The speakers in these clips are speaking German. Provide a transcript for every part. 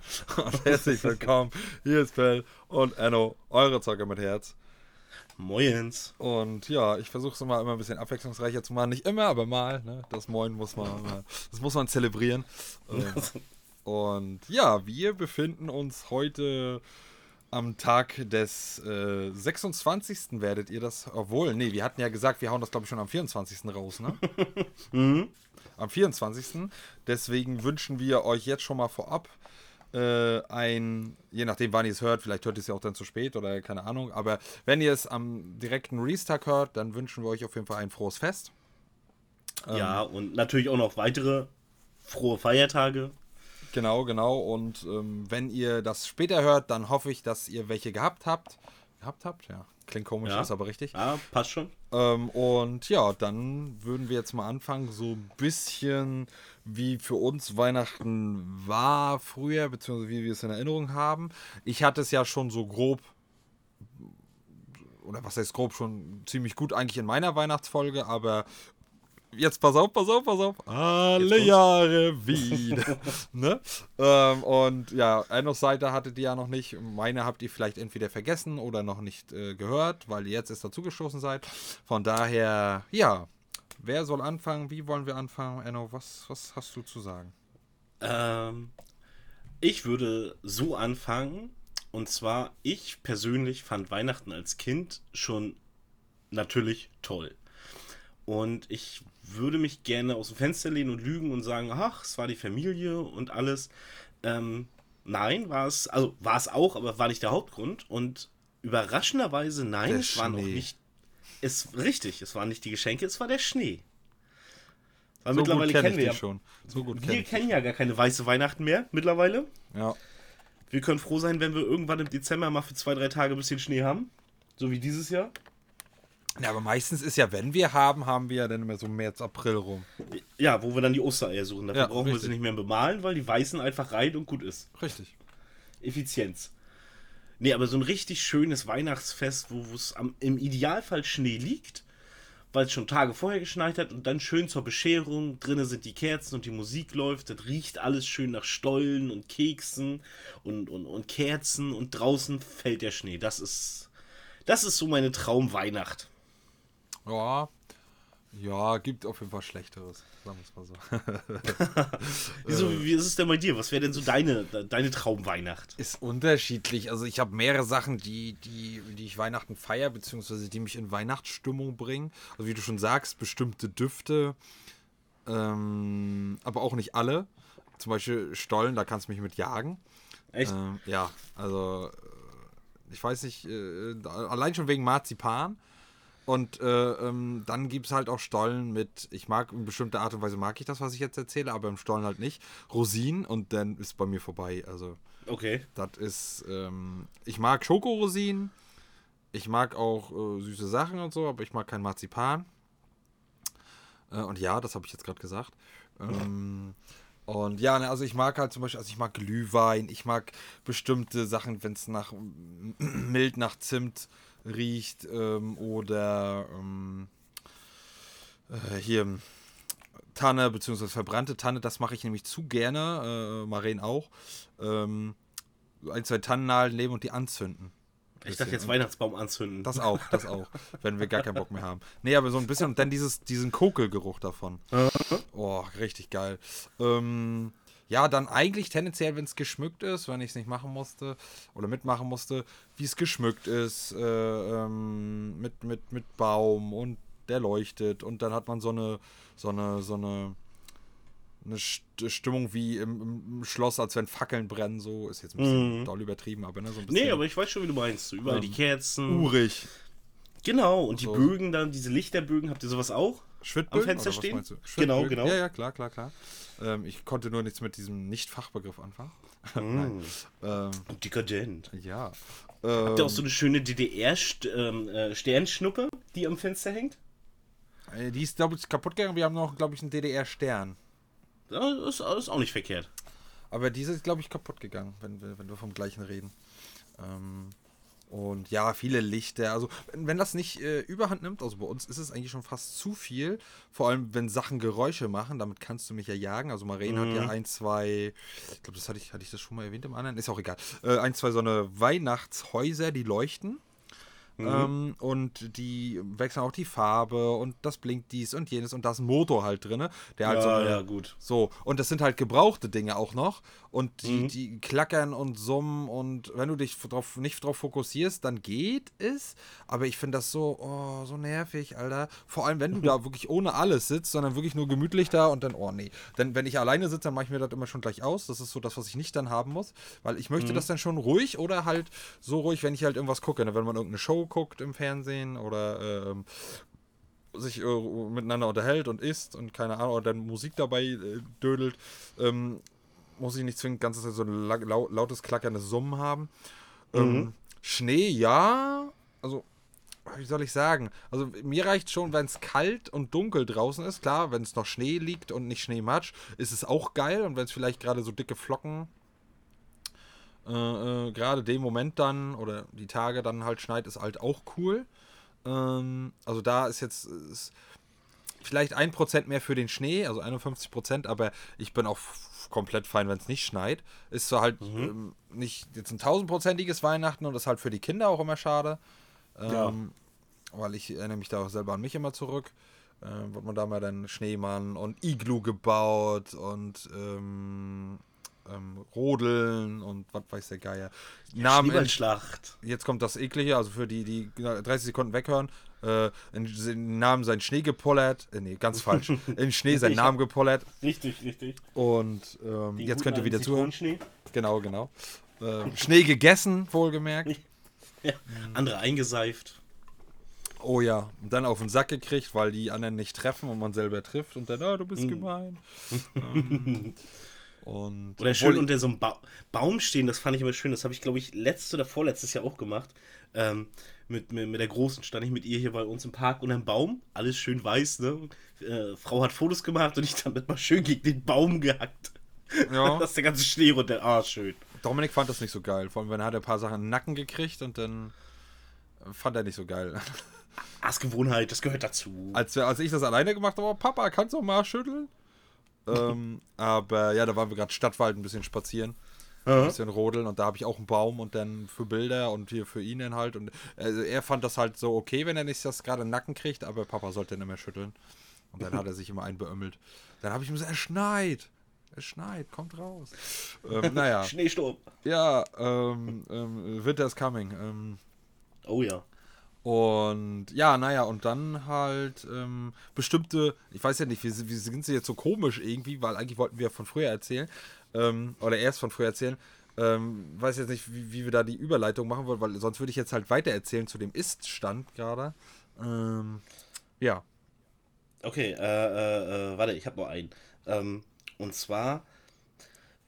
und herzlich willkommen. Hier ist Bell und Enno, eure Zocker mit Herz. Moins. Und ja, ich versuche es immer, immer ein bisschen abwechslungsreicher zu machen. Nicht immer, aber mal. Ne? Das Moin muss man, das muss man zelebrieren. Ähm, und ja, wir befinden uns heute am Tag des äh, 26. werdet ihr das, obwohl, nee, wir hatten ja gesagt, wir hauen das glaube ich schon am 24. raus, ne? mhm. Am 24. Deswegen wünschen wir euch jetzt schon mal vorab äh, ein, je nachdem wann ihr es hört, vielleicht hört ihr es ja auch dann zu spät oder keine Ahnung, aber wenn ihr es am direkten Restart hört, dann wünschen wir euch auf jeden Fall ein frohes Fest. Ja, ähm, und natürlich auch noch weitere frohe Feiertage. Genau, genau. Und ähm, wenn ihr das später hört, dann hoffe ich, dass ihr welche gehabt habt. Gehabt habt? Ja. Klingt komisch, ja. ist aber richtig. Ja, passt schon. Ähm, und ja, dann würden wir jetzt mal anfangen, so ein bisschen wie für uns Weihnachten war früher, beziehungsweise wie wir es in Erinnerung haben. Ich hatte es ja schon so grob, oder was heißt grob, schon ziemlich gut eigentlich in meiner Weihnachtsfolge, aber jetzt pass auf, pass auf, pass auf. Alle Jahre wieder. ne? Ähm, und ja, Ennos Seite hattet ihr ja noch nicht. Meine habt ihr vielleicht entweder vergessen oder noch nicht äh, gehört, weil ihr jetzt erst dazugestoßen seid. Von daher, ja. Wer soll anfangen? Wie wollen wir anfangen? Enno, was, was hast du zu sagen? Ähm, ich würde so anfangen. Und zwar, ich persönlich fand Weihnachten als Kind schon natürlich toll. Und ich würde mich gerne aus dem Fenster lehnen und lügen und sagen, ach, es war die Familie und alles. Ähm, nein, war es, also war es auch, aber war nicht der Hauptgrund. Und überraschenderweise, nein, der es war noch nicht. Es richtig, es waren nicht die Geschenke, es war der Schnee. Weil so mittlerweile kenn kennen wir ja, schon. So gut wir kennen ja gar keine weiße Weihnachten mehr mittlerweile. Ja. Wir können froh sein, wenn wir irgendwann im Dezember mal für zwei, drei Tage ein bisschen Schnee haben. So wie dieses Jahr. Ja, aber meistens ist ja, wenn wir haben, haben wir ja dann immer so März, April rum. Ja, wo wir dann die Ostereier suchen. Dafür ja, brauchen richtig. wir sie nicht mehr bemalen, weil die weißen einfach rein und gut ist. Richtig. Effizienz. Nee, aber so ein richtig schönes Weihnachtsfest, wo es im Idealfall Schnee liegt, weil es schon Tage vorher geschneit hat und dann schön zur Bescherung. Drinnen sind die Kerzen und die Musik läuft. Das riecht alles schön nach Stollen und Keksen und, und, und Kerzen und draußen fällt der Schnee. Das ist, das ist so meine Traumweihnacht. Ja, ja, gibt auf jeden Fall Schlechteres, sagen wir es mal so. Wieso, wie ist es denn bei dir? Was wäre denn so deine, deine Traumweihnacht? Ist unterschiedlich. Also ich habe mehrere Sachen, die, die, die ich Weihnachten feiere, beziehungsweise die mich in Weihnachtsstimmung bringen. Also wie du schon sagst, bestimmte Düfte, ähm, aber auch nicht alle. Zum Beispiel Stollen, da kannst du mich mit jagen. Echt? Ähm, ja, also äh, ich weiß nicht, äh, allein schon wegen Marzipan und äh, ähm, dann gibt es halt auch Stollen mit, ich mag in bestimmter Art und Weise mag ich das, was ich jetzt erzähle, aber im Stollen halt nicht. Rosinen und dann ist bei mir vorbei. Also. Okay. Das ist, ähm, ich mag Schokorosinen, ich mag auch äh, süße Sachen und so, aber ich mag kein Marzipan. Äh, und ja, das habe ich jetzt gerade gesagt. Ähm, und ja, ne, also ich mag halt zum Beispiel, also ich mag Glühwein, ich mag bestimmte Sachen, wenn es nach mild nach Zimt riecht ähm, oder ähm, äh, hier Tanne bzw. verbrannte Tanne, das mache ich nämlich zu gerne, äh, Maren auch. Ähm, ein, zwei Tannennadeln nehmen und die anzünden. Ich dachte jetzt Weihnachtsbaum anzünden. Das auch, das auch, wenn wir gar keinen Bock mehr haben. Nee, aber so ein bisschen und dann dieses, diesen Kokelgeruch davon. Oh, richtig geil. Ähm, ja, dann eigentlich tendenziell, wenn es geschmückt ist, wenn ich es nicht machen musste oder mitmachen musste, wie es geschmückt ist, äh, ähm, mit, mit, mit Baum und der leuchtet und dann hat man so eine, so eine, so eine, eine Stimmung wie im, im Schloss, als wenn Fackeln brennen, so ist jetzt ein bisschen mhm. doll übertrieben, aber ne, so ein bisschen. Nee, aber ich weiß schon, wie du meinst. Überall ähm, die Kerzen. Urig. Genau, und die so. Bögen dann, diese Lichterbögen, habt ihr sowas auch? Schwidtbild, am Fenster stehen. Genau, genau. Ja, ja, klar, klar, klar. Ähm, ich konnte nur nichts mit diesem Nicht-Fachbegriff anfangen. Mm, Ähm, dekadent. ja. Habt ihr auch Ähm, so eine schöne DDR-Sternschnuppe, die am Fenster hängt? äh, die ist, glaube ich, kaputt gegangen. Wir haben noch, glaube ich, einen DDR-Stern. Das ist, auch nicht verkehrt. Aber diese ist, glaube ich, kaputt gegangen, wenn, wir- wenn wir vom gleichen reden. Ähm, und ja, viele Lichter. Also, wenn, das nicht äh, überhand nimmt, also bei uns ist es eigentlich schon fast zu viel. Vor allem, wenn Sachen Geräusche machen, damit kannst du mich ja jagen. Also, Maren hat ja ein, zwei, ich glaube, das hatte ich, hatte ich das schon mal erwähnt im anderen, ist auch egal. Äh, ein, zwei so eine Weihnachtshäuser, die leuchten. Ähm, und die wechseln auch die Farbe und das blinkt dies und jenes und da ist ein Motor halt drin, der halt so ja, eine, ja, gut. so, und das sind halt gebrauchte Dinge auch noch. Und Mhm. die, die klackern und summen. Und wenn du dich drauf, nicht drauf fokussierst, dann geht es. Aber ich finde das so, oh, so nervig, Alter. Vor allem, wenn du da wirklich ohne alles sitzt, sondern wirklich nur gemütlich da und dann, oh nee. Denn wenn ich alleine sitze, dann mache ich mir das immer schon gleich aus. Das ist so das, was ich nicht dann haben muss. Weil ich Mhm. möchte das dann schon ruhig oder halt so ruhig, wenn ich halt irgendwas gucke. Ne? Wenn man irgendeine Show guckt im Fernsehen oder ähm, sich äh, miteinander unterhält und isst und keine Ahnung, oder dann Musik dabei äh, dödelt, ähm, muss ich nicht zwingend ganze Zeit so ein la lau lautes, klackerndes Summen haben. Ähm, Schnee, ja. Also, wie soll ich sagen? Also, mir reicht schon, wenn es kalt und dunkel draußen ist. Klar, wenn es noch Schnee liegt und nicht Schneematsch, ist es auch geil. Und wenn es vielleicht gerade so dicke Flocken äh, äh, gerade den Moment dann oder die Tage dann halt schneit, ist halt auch cool. Ähm, also da ist jetzt ist vielleicht ein Prozent mehr für den Schnee, also 51 Prozent, aber ich bin auch komplett fein, wenn es nicht schneit. Ist so halt ähm, nicht jetzt ein tausendprozentiges Weihnachten und ist halt für die Kinder auch immer schade. Ja. Ähm, Weil ich erinnere mich da auch selber an mich immer zurück. Ähm, wird man da mal dann Schneemann und Iglu gebaut und ähm, ähm, Rodeln und was weiß der Geier. Namen in, Schneeballschlacht. jetzt kommt das Eklige, also für die, die 30 Sekunden weghören. Äh, in, in Namen sein Schnee gepollert. Äh, nee, ganz falsch. In Schnee sein Ich Namen gepollert. Richtig, richtig. Und ähm, Den jetzt könnt ihr wieder zuhören. Zitronenschnee. Genau, genau. Ähm, Schnee gegessen, wohlgemerkt. Ja. Andere eingeseift. Oh ja, und dann auf den Sack gekriegt, weil die anderen nicht treffen und man selber trifft und dann, ah, du Mhm. bist gemein. ähm, und Oder schön unter so einem ba Baum stehen, das fand ich immer schön. Das habe ich, glaube ich, letztes oder vorletztes Jahr auch gemacht. Ähm, mit, mit, mit der Großen stand ich mit ihr hier bei uns im Park unter einem Baum. Alles schön weiß, ne? Äh, Frau hat Fotos gemacht und ich dann mal schön gegen den Baum gehackt. Ja. Dass der ganze Schnee runter. Ah, schön. Dominik fand das nicht so geil. Vor allem, wenn er hat ein paar Sachen in den Nacken gekriegt und dann fand er nicht so geil. Arsgewohnheit, das gehört dazu. Als, als ich das alleine gemacht habe, Papa, kannst du mal schütteln? ähm, aber ja, da waren wir gerade Stadtwald ein bisschen spazieren. Ein bisschen rodeln und da habe ich auch einen Baum und dann für Bilder und hier für ihn dann halt. Und also er fand das halt so okay, wenn er nicht das gerade in den Nacken kriegt, aber Papa sollte nicht mehr schütteln. Und dann hat er sich immer einbeömmelt. Dann habe ich ihm gesagt, es schneit. Es schneit, kommt raus. ähm, naja, Schneesturm. ja, ähm, ähm, Winter is coming. Ähm, Oh ja. und ja, naja, und dann halt ähm, bestimmte, ich weiß ja nicht, wie, wie sind sie jetzt so komisch irgendwie, weil eigentlich wollten wir von früher erzählen, ähm, oder erst von früher erzählen. Ähm, weiß jetzt nicht, wie, wie wir da die Überleitung machen wollen, weil sonst würde ich jetzt halt weiter erzählen zu dem Ist-Stand gerade. Ähm, ja. Okay, äh, äh, äh, warte, ich habe noch einen. Ähm, und zwar,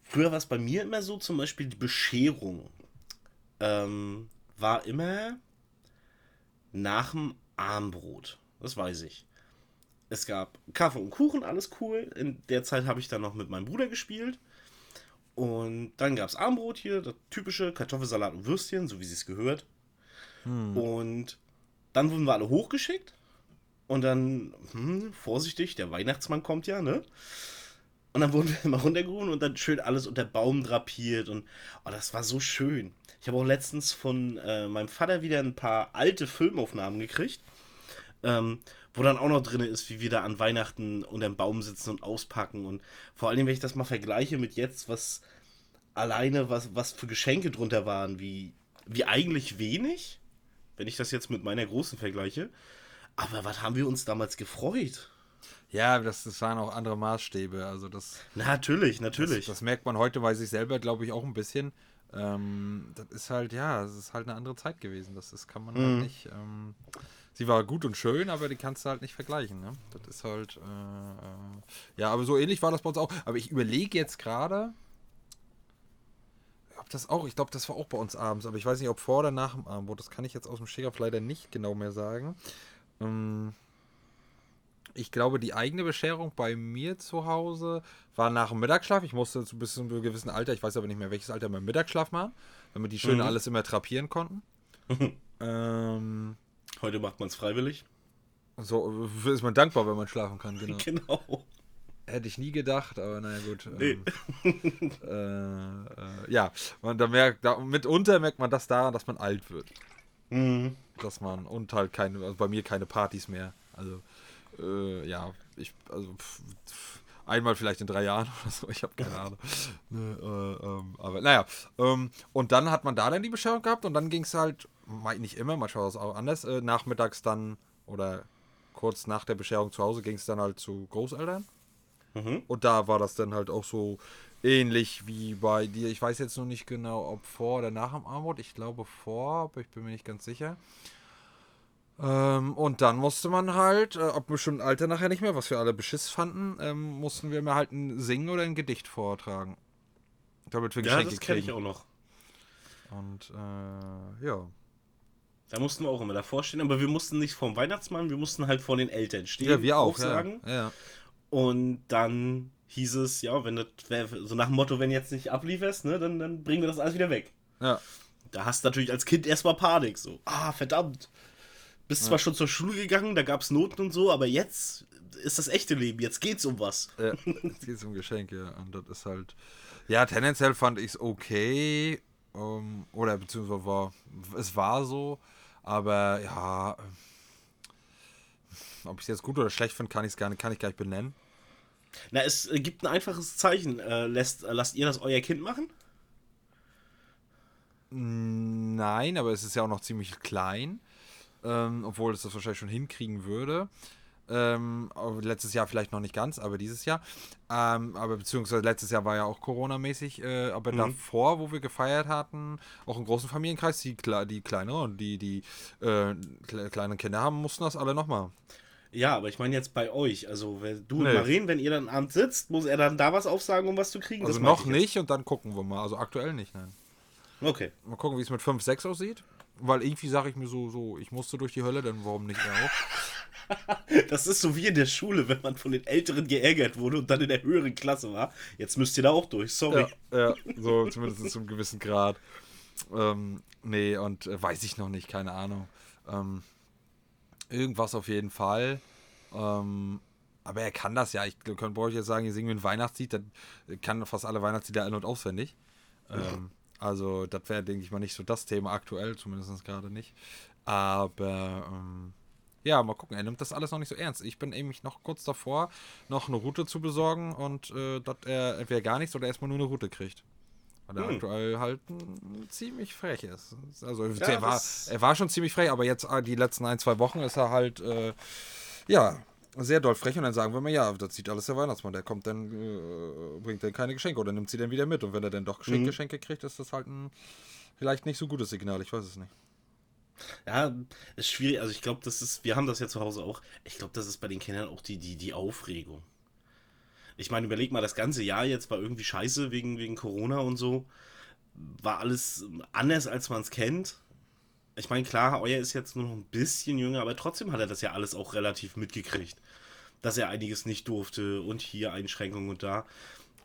früher war es bei mir immer so, zum Beispiel die Bescherung ähm, war immer nach dem Armbrot. Das weiß ich. Es gab Kaffee und Kuchen, alles cool. In der Zeit habe ich dann noch mit meinem Bruder gespielt. Und dann gab es Armbrot hier, das typische Kartoffelsalat und Würstchen, so wie sie es gehört. Und dann wurden wir alle hochgeschickt. Und dann, hm, vorsichtig, der Weihnachtsmann kommt ja, ne? Und dann wurden wir immer runtergeholt und dann schön alles unter Baum drapiert. Und oh, das war so schön. Ich habe auch letztens von äh, meinem Vater wieder ein paar alte Filmaufnahmen gekriegt. Ähm, wo dann auch noch drin ist, wie wir da an Weihnachten unterm Baum sitzen und auspacken. Und vor allem, wenn ich das mal vergleiche mit jetzt, was alleine, was, was für Geschenke drunter waren, wie, wie eigentlich wenig, wenn ich das jetzt mit meiner Großen vergleiche. Aber was haben wir uns damals gefreut? Ja, das, das waren auch andere Maßstäbe. Also das, Natürlich, natürlich. das, das merkt man heute bei sich selber, glaube ich, auch ein bisschen. Ähm, das ist halt, ja, es ist halt eine andere Zeit gewesen. Das, das kann man halt nicht. Ähm, sie war gut und schön, aber die kannst du halt nicht vergleichen. Ne? Das ist halt. Äh, äh, ja, aber so ähnlich war das bei uns auch. Aber ich überlege jetzt gerade. Ob das auch, ich glaube, das war auch bei uns abends, aber ich weiß nicht, ob vor oder nach dem Abendbrot. Das kann ich jetzt aus dem Stegreif leider nicht genau mehr sagen. Ähm, ich glaube, die eigene Bescherung bei mir zu Hause war nach dem Mittagsschlaf. Ich musste zu bis zu einem gewissen Alter, ich weiß aber nicht mehr welches Alter, beim Mittagsschlaf machen, damit die schön Mhm. alles immer trapieren konnten. ähm, Heute macht man es freiwillig. so ist man dankbar, wenn man schlafen kann, genau. Genau. Hätte ich nie gedacht, aber naja gut. Nee. Ähm, äh, äh, ja, man, da merkt, da, mitunter merkt man das daran, dass man alt wird. Mhm. Dass man und halt keine, also bei mir keine Partys mehr. Also, äh, ja, ich, also pf, pf, einmal vielleicht in drei Jahren oder so, ich habe keine Ahnung. Ne, äh, ähm, aber naja, ähm, und dann hat man da dann die Bescherung gehabt und dann ging es halt, nicht immer, manchmal war es auch anders, äh, nachmittags dann oder kurz nach der Bescherung zu Hause ging es dann halt zu Großeltern. Mhm. Und da war das dann halt auch so ähnlich wie bei dir. Ich weiß jetzt noch nicht genau, ob vor oder nach dem Armut. Ich glaube vor, aber ich bin mir nicht ganz sicher. Ähm, und dann musste man halt, äh, ab einem bestimmten Alter nachher nicht mehr, was wir alle beschiss fanden, ähm, mussten wir mir halt ein Singen oder ein Gedicht vortragen. Damit wir Ja, Geschenke das kenne ich auch noch. Und äh, ja. Da mussten wir auch immer davor stehen, aber wir mussten nicht vom Weihnachtsmann, wir mussten halt vor den Eltern stehen. Ja, wir auch. Ja. ja. Und dann hieß es, ja, wenn das so nach dem Motto, wenn jetzt nicht ablieferst, ne, dann, dann bringen wir das alles wieder weg. ja. Da hast du natürlich als Kind erstmal Panik. So, ah, verdammt. Bist zwar schon zur Schule gegangen, da gab es Noten und so, aber jetzt ist das echte Leben, jetzt geht's um was. Ja, jetzt geht es um Geschenke. Und das ist halt. Ja, tendenziell fand ich es okay. Ähm, oder beziehungsweise war. Es war so. Aber ja. ähm, Ob ich es jetzt gut oder schlecht finde, kann, gar nicht, kann ich gar nicht benennen. Na, es äh, gibt ein einfaches Zeichen. Äh, lässt, äh, lasst ihr das euer Kind machen? Nein, aber es ist ja auch noch ziemlich klein. Ähm, obwohl es das wahrscheinlich schon hinkriegen würde. Ähm, aber letztes Jahr vielleicht noch nicht ganz, aber dieses Jahr. Ähm, aber beziehungsweise letztes Jahr war ja auch Corona-mäßig, äh, aber Mhm. davor, wo wir gefeiert hatten, auch im großen Familienkreis, die, die kleineren und die, die äh, kle kleinen Kinder haben, mussten das alle nochmal. Ja, aber ich meine jetzt bei euch. Also, wenn du Nee. und Maren, wenn ihr dann abends sitzt, muss er dann da was aufsagen, um was zu kriegen? Also noch nicht und dann gucken wir mal. Also aktuell nicht, nein. Okay. Mal gucken, wie es mit 5, 6 aussieht. Weil irgendwie sage ich mir so, so, ich musste durch die Hölle, denn warum nicht auch? Das ist so wie in der Schule, wenn man von den Älteren geärgert wurde und dann in der höheren Klasse war. Jetzt müsst ihr da auch durch, sorry. Ja, ja, so zumindest zu einem gewissen Grad. Ähm, nee, und äh, weiß ich noch nicht, keine Ahnung. Ähm, irgendwas auf jeden Fall. Ähm, aber er kann das ja. Ich könnte euch jetzt sagen, ihr singen wir ein Weihnachtslied, dann kann fast alle Weihnachtslieder ein- und auswendig. Ähm, also, das wäre, denke ich mal, nicht so das Thema aktuell, zumindest gerade nicht. Aber ähm, ja, mal gucken. Er nimmt das alles noch nicht so ernst. Ich bin eben noch kurz davor, noch eine Route zu besorgen und äh, dass er entweder gar nichts oder erstmal nur eine Route kriegt. Weil er Hm. aktuell halt ziemlich frech ist. Also Ja, er, war, er war schon ziemlich frech, aber jetzt äh, die letzten ein, zwei Wochen ist er halt, äh, ja, sehr doll frech. Und dann sagen wir mal, ja, das sieht alles der Weihnachtsmann. Der kommt dann, äh, bringt dann keine Geschenke oder nimmt sie dann wieder mit. Und wenn er dann doch Geschenke, Mhm. Geschenke kriegt, ist das halt ein vielleicht nicht so gutes Signal. Ich weiß es nicht. Ja, ist schwierig. Also ich glaube, das ist, wir haben das ja zu Hause auch. Ich glaube, das ist bei den Kindern auch die, die, die Aufregung. Ich meine, überleg mal, das ganze Jahr jetzt war irgendwie scheiße wegen, wegen Corona und so. War alles anders, als man es kennt. Ich meine, klar, euer ist jetzt nur noch ein bisschen jünger, aber trotzdem hat er das ja alles auch relativ mitgekriegt. Dass er einiges nicht durfte und hier Einschränkungen und da.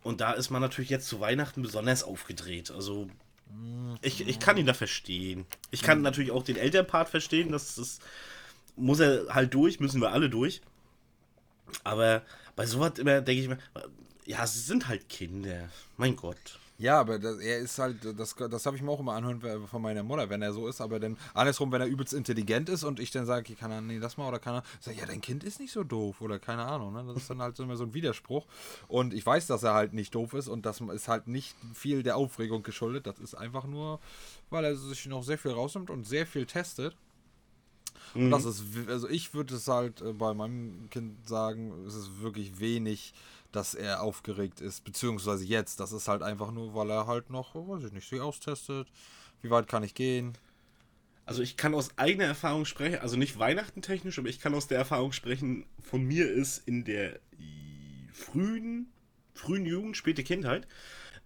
Und da ist man natürlich jetzt zu Weihnachten besonders aufgedreht. Also ich, ich kann ihn da verstehen. Ich kann natürlich auch den Elternpart verstehen. Das, das muss er halt durch, müssen wir alle durch. Aber bei sowas immer denke ich mir, ja, sie sind halt Kinder. Mein Gott. Ja, aber das, er ist halt, das, das habe ich mir auch immer anhören äh, von meiner Mutter, wenn er so ist, aber dann andersrum, wenn er übelst intelligent ist und ich dann sage, kann er, nee, das mal oder kann er, sag, ja, dein Kind ist nicht so doof oder keine Ahnung, ne? Das ist dann halt so immer so ein Widerspruch. Und ich weiß, dass er halt nicht doof ist und das ist halt nicht viel der Aufregung geschuldet. Das ist einfach nur, weil er sich noch sehr viel rausnimmt und sehr viel testet. Und das ist, also ich würde es halt äh, bei meinem Kind sagen, es ist wirklich wenig, dass er aufgeregt ist, beziehungsweise jetzt. Das ist halt einfach nur, weil er halt noch, weiß ich nicht, sich austestet. Wie weit kann ich gehen? Also ich kann aus eigener Erfahrung sprechen, also nicht Weihnachten technisch, aber ich kann aus der Erfahrung sprechen, von mir ist in der frühen, frühen Jugend, späte Kindheit,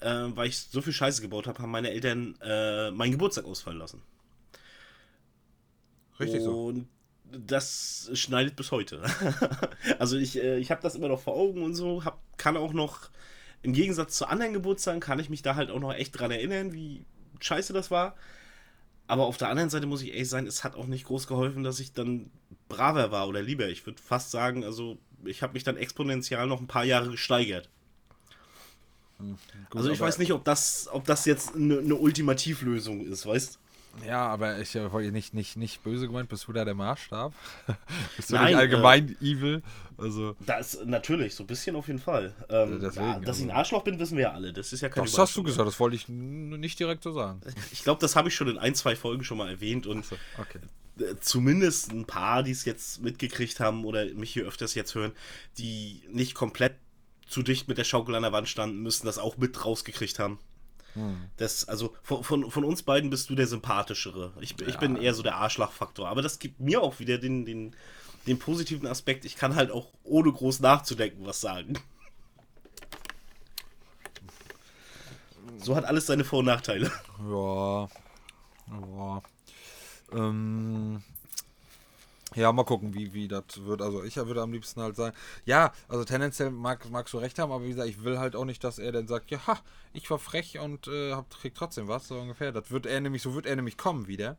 äh, weil ich so viel Scheiße gebaut habe, haben meine Eltern äh, meinen Geburtstag ausfallen lassen. Richtig so. Und das schneidet bis heute. also ich, äh, ich habe das immer noch vor Augen und so, hab, kann auch noch, im Gegensatz zu anderen Geburtstagen, kann ich mich da halt auch noch echt dran erinnern, wie scheiße das war. Aber auf der anderen Seite muss ich ehrlich sein, es hat auch nicht groß geholfen, dass ich dann braver war oder lieber. Ich würde fast sagen, also ich habe mich dann exponentiell noch ein paar Jahre gesteigert. Gut, also ich weiß nicht, ob das, ob das jetzt eine, eine Ultimativlösung ist, weißt Ja, aber ich äh, wollte nicht, nicht, nicht böse gemeint, bist du da der Maßstab? bist du Nein, nicht allgemein evil? Also, Da ist natürlich, so ein bisschen auf jeden Fall. Ähm, Deswegen, ja, dass ich ein also- Arschloch bin, wissen wir ja alle. Das ist ja kein das hast du gesagt, das wollte ich nicht direkt so sagen. Ich glaube, das habe ich schon in ein, zwei Folgen schon mal erwähnt und So, okay. äh, zumindest ein paar, die es jetzt mitgekriegt haben oder mich hier öfters jetzt hören, die nicht komplett zu dicht mit der Schaukel an der Wand standen, müssen das auch mit rausgekriegt haben. Hm. Das, also von, von, von uns beiden bist du der sympathischere. Ich, ich bin eher so der Arschlachfaktor. Aber das gibt mir auch wieder den, den, den positiven Aspekt. Ich kann halt auch ohne groß nachzudenken was sagen. So hat alles seine Vor- und Nachteile. Ja. Ja. Ähm, ja, mal gucken, wie, wie das wird. Also ich würde am liebsten halt sagen, ja, also tendenziell mag, magst du recht haben, aber wie gesagt, ich will halt auch nicht, dass er dann sagt, ja, ha, ich war frech und äh, hab, krieg trotzdem was, so ungefähr. Das wird er nämlich, so wird er nämlich kommen wieder.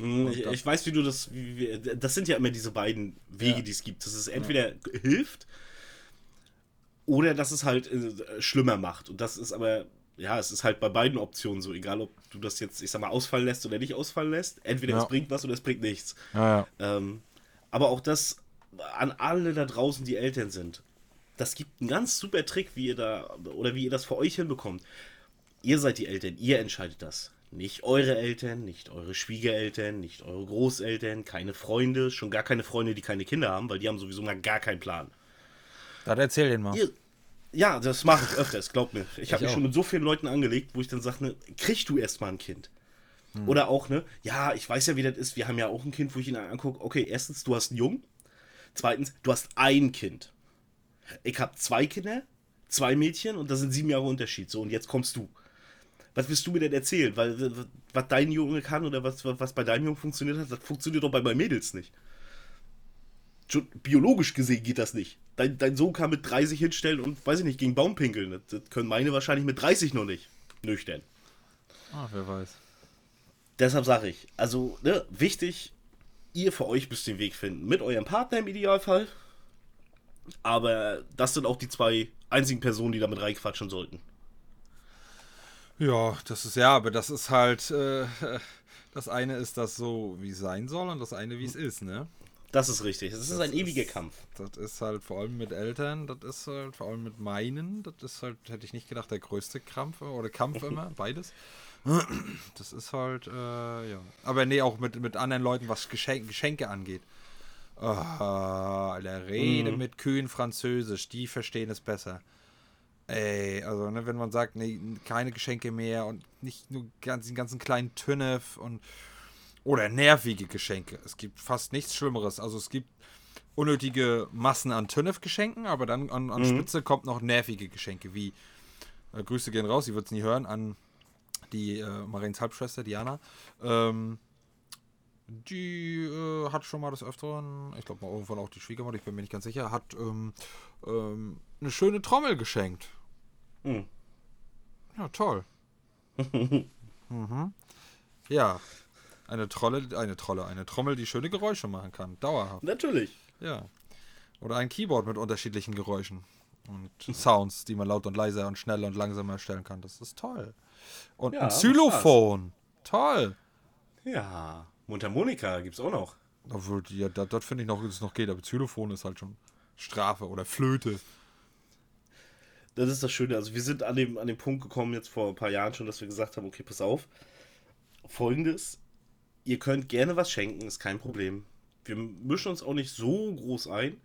Mm, Ich, ich weiß, wie du das. Wie, das sind ja immer diese beiden Wege, Ja. die es gibt. Dass es entweder hilft oder dass es halt äh, schlimmer macht. Und das ist aber, ja, es ist halt bei beiden Optionen so, egal ob du das jetzt, ich sag mal, ausfallen lässt oder nicht ausfallen lässt. Entweder Ja. es bringt was oder es bringt nichts. Ja, ja. Ähm, aber auch das an alle da draußen, die Eltern sind. Das gibt einen ganz super Trick, wie ihr da oder wie ihr das für euch hinbekommt. Ihr seid die Eltern, ihr entscheidet das. Nicht eure Eltern, nicht eure Schwiegereltern, nicht eure Großeltern, keine Freunde, schon gar keine Freunde, die keine Kinder haben, weil die haben sowieso mal gar keinen Plan. Dann erzähl den mal. Ihr, ja, das mache ich öfters, glaub mir. Ich habe Ich mich schon mit so vielen Leuten angelegt, wo ich dann sage, ne, krieg du erst mal ein Kind. Hm. Oder auch, ne, ja, ich weiß ja, wie das ist. Wir haben ja auch ein Kind, wo ich ihn angucke. Okay, erstens, du hast einen Jungen. Zweitens, du hast ein Kind. Ich habe zwei Kinder, zwei Mädchen und da sind sieben Jahre Unterschied. So, und jetzt kommst du. Was willst du mir denn erzählen? Weil, was dein Junge kann oder was, was bei deinem Jungen funktioniert hat, das funktioniert doch bei meinen Mädels nicht. Biologisch gesehen geht das nicht. Dein, dein Sohn kann mit 30 hinstellen und, weiß ich nicht, gegen Baum pinkeln. Das, das können meine wahrscheinlich mit 30 noch nicht. Nüchtern. Ah, wer weiß. Deshalb sage ich, also, ne, wichtig, ihr für euch müsst den Weg finden. Mit eurem Partner im Idealfall. Aber das sind auch die zwei einzigen Personen, die damit reinquatschen sollten. Ja, das ist ja, aber das ist halt, äh, das eine ist das so, wie es sein soll und das eine, wie es ist, ne? Das ist richtig. Es ist ein ewiger Kampf. Das ist halt vor allem mit Eltern, das ist halt vor allem mit meinen, das ist halt, hätte ich nicht gedacht, der größte Krampf oder Kampf immer, beides. Das ist halt, äh, ja. Aber nee, auch mit, mit anderen Leuten, was Geschenk, Geschenke angeht. Ah, Alter, rede mit Kühen Französisch, die verstehen es besser. Ey, also, ne, wenn man sagt, nee, keine Geschenke mehr und nicht nur ganz, den ganzen kleinen Tünnef und oder nervige Geschenke. Es gibt fast nichts Schlimmeres. Also es gibt unnötige Massen an Tünnef-Geschenken, aber dann an, an Spitze kommt noch nervige Geschenke, wie äh, Grüße gehen raus, sie wird es nie hören, an die äh, Marins Halbschwester Diana. Ähm, die äh, hat schon mal des Öfteren, ich glaube mal irgendwann auch die Schwiegermutter, ich bin mir nicht ganz sicher, hat ähm, ähm, eine schöne Trommel geschenkt. Hm. Ja, toll. mhm. Ja, eine Trolle, eine Trolle, eine Trommel, die schöne Geräusche machen kann, dauerhaft. Natürlich. Ja. Oder ein Keyboard mit unterschiedlichen Geräuschen und Sounds, die man laut und leiser und schneller und langsamer erstellen kann. Das ist toll. Und Ja, ein Xylophon. Toll. Ja. Mundharmonika gibt's auch noch. Obwohl, ja, das, das finde ich noch, dass es noch geht, aber Xylophon ist halt schon Strafe oder Flöte. Das ist das Schöne. Also wir sind an dem, an dem Punkt gekommen, jetzt vor ein paar Jahren schon, dass wir gesagt haben, okay, pass auf. Folgendes. Ihr könnt gerne was schenken, ist kein Problem. Wir mischen uns auch nicht so groß ein.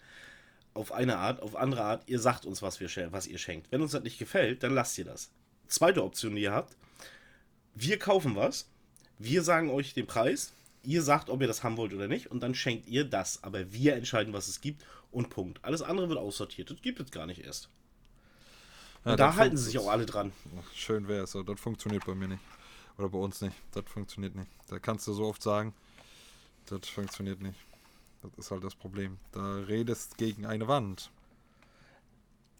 Auf eine Art, auf andere Art. Ihr sagt uns, was, wir, was ihr schenkt. Wenn uns das nicht gefällt, dann lasst ihr das. Zweite Option, die ihr habt. Wir kaufen was. Wir sagen euch den Preis. ihr sagt, ob ihr das haben wollt oder nicht, und dann schenkt ihr das. Aber wir entscheiden, was es gibt und Punkt. Alles andere wird aussortiert. Das gibt es gar nicht erst. Ja, und da halten sie sich auch alle dran. Schön wäre es, aber das funktioniert bei mir nicht. Oder bei uns nicht. Das funktioniert nicht. Da kannst du so oft sagen, das funktioniert nicht. Das ist halt das Problem. Da redest gegen eine Wand.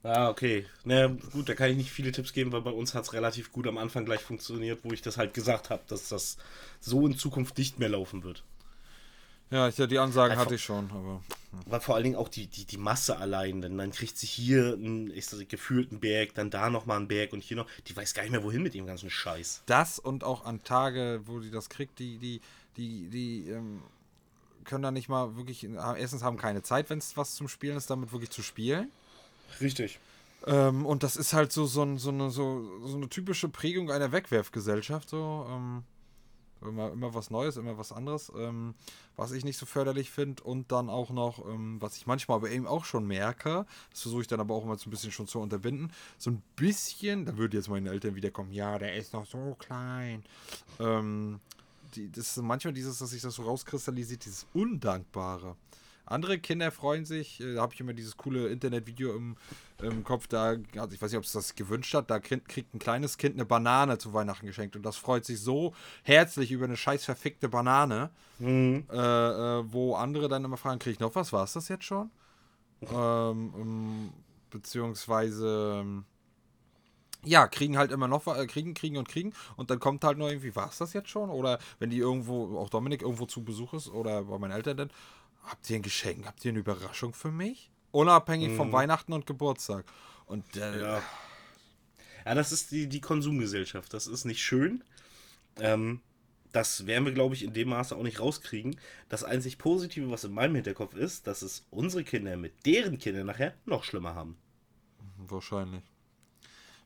Ah, okay. Na gut, da kann ich nicht viele Tipps geben, weil bei uns hat es relativ gut am Anfang gleich funktioniert, wo ich das halt gesagt habe, dass das so in Zukunft nicht mehr laufen wird. Ja, ich, die Ansagen Einfach- hatte ich schon, aber Weil vor allen Dingen auch die, die, die Masse allein, denn dann kriegt sie hier einen, ich sag, gefühlten Berg, dann da nochmal einen Berg und hier noch. Die weiß gar nicht mehr, wohin mit dem ganzen Scheiß. das und auch an Tage, wo die das kriegt, die, die, die, die ähm, können da nicht mal wirklich, erstens haben keine Zeit, wenn es was zum Spielen ist, damit wirklich zu spielen. Richtig. Ähm, und das ist halt so, so, so, eine, so, so eine typische Prägung einer Wegwerfgesellschaft. So, ähm, immer, immer was Neues, immer was anderes, ähm, was ich nicht so förderlich finde. Und dann auch noch, ähm, was ich manchmal aber eben auch schon merke, das versuche ich dann aber auch immer so ein bisschen schon zu unterbinden, so ein bisschen, da würden jetzt meine Eltern wieder kommen, ja, der ist noch so klein. Ähm, die, das ist manchmal dieses, dass sich das so rauskristallisiert, dieses Undankbare. Andere Kinder freuen sich, äh, da habe ich immer dieses coole Internetvideo im, im Kopf, da, also ich weiß nicht, ob es das gewünscht hat, da kriegt, ein kleines Kind eine Banane zu Weihnachten geschenkt und das freut sich so herzlich über eine scheiß verfickte Banane, Mhm. äh, äh, wo andere dann immer fragen, krieg ich noch was, war es das jetzt schon? ähm, ähm, beziehungsweise, ähm, ja, kriegen halt immer noch, äh, kriegen, kriegen und kriegen und dann kommt halt nur irgendwie, war es das jetzt schon? Oder wenn die irgendwo, auch Dominik irgendwo zu Besuch ist oder bei meinen Eltern dann, habt ihr ein Geschenk, habt ihr eine Überraschung für mich? Unabhängig vom Weihnachten und Geburtstag. Und äh, Ja. Ja, das ist die, die Konsumgesellschaft. Das ist nicht schön. Ähm, das werden wir, glaube ich, in dem Maße auch nicht rauskriegen. Das einzig Positive, was in meinem Hinterkopf ist, dass es unsere Kinder mit deren Kindern nachher noch schlimmer haben. wahrscheinlich.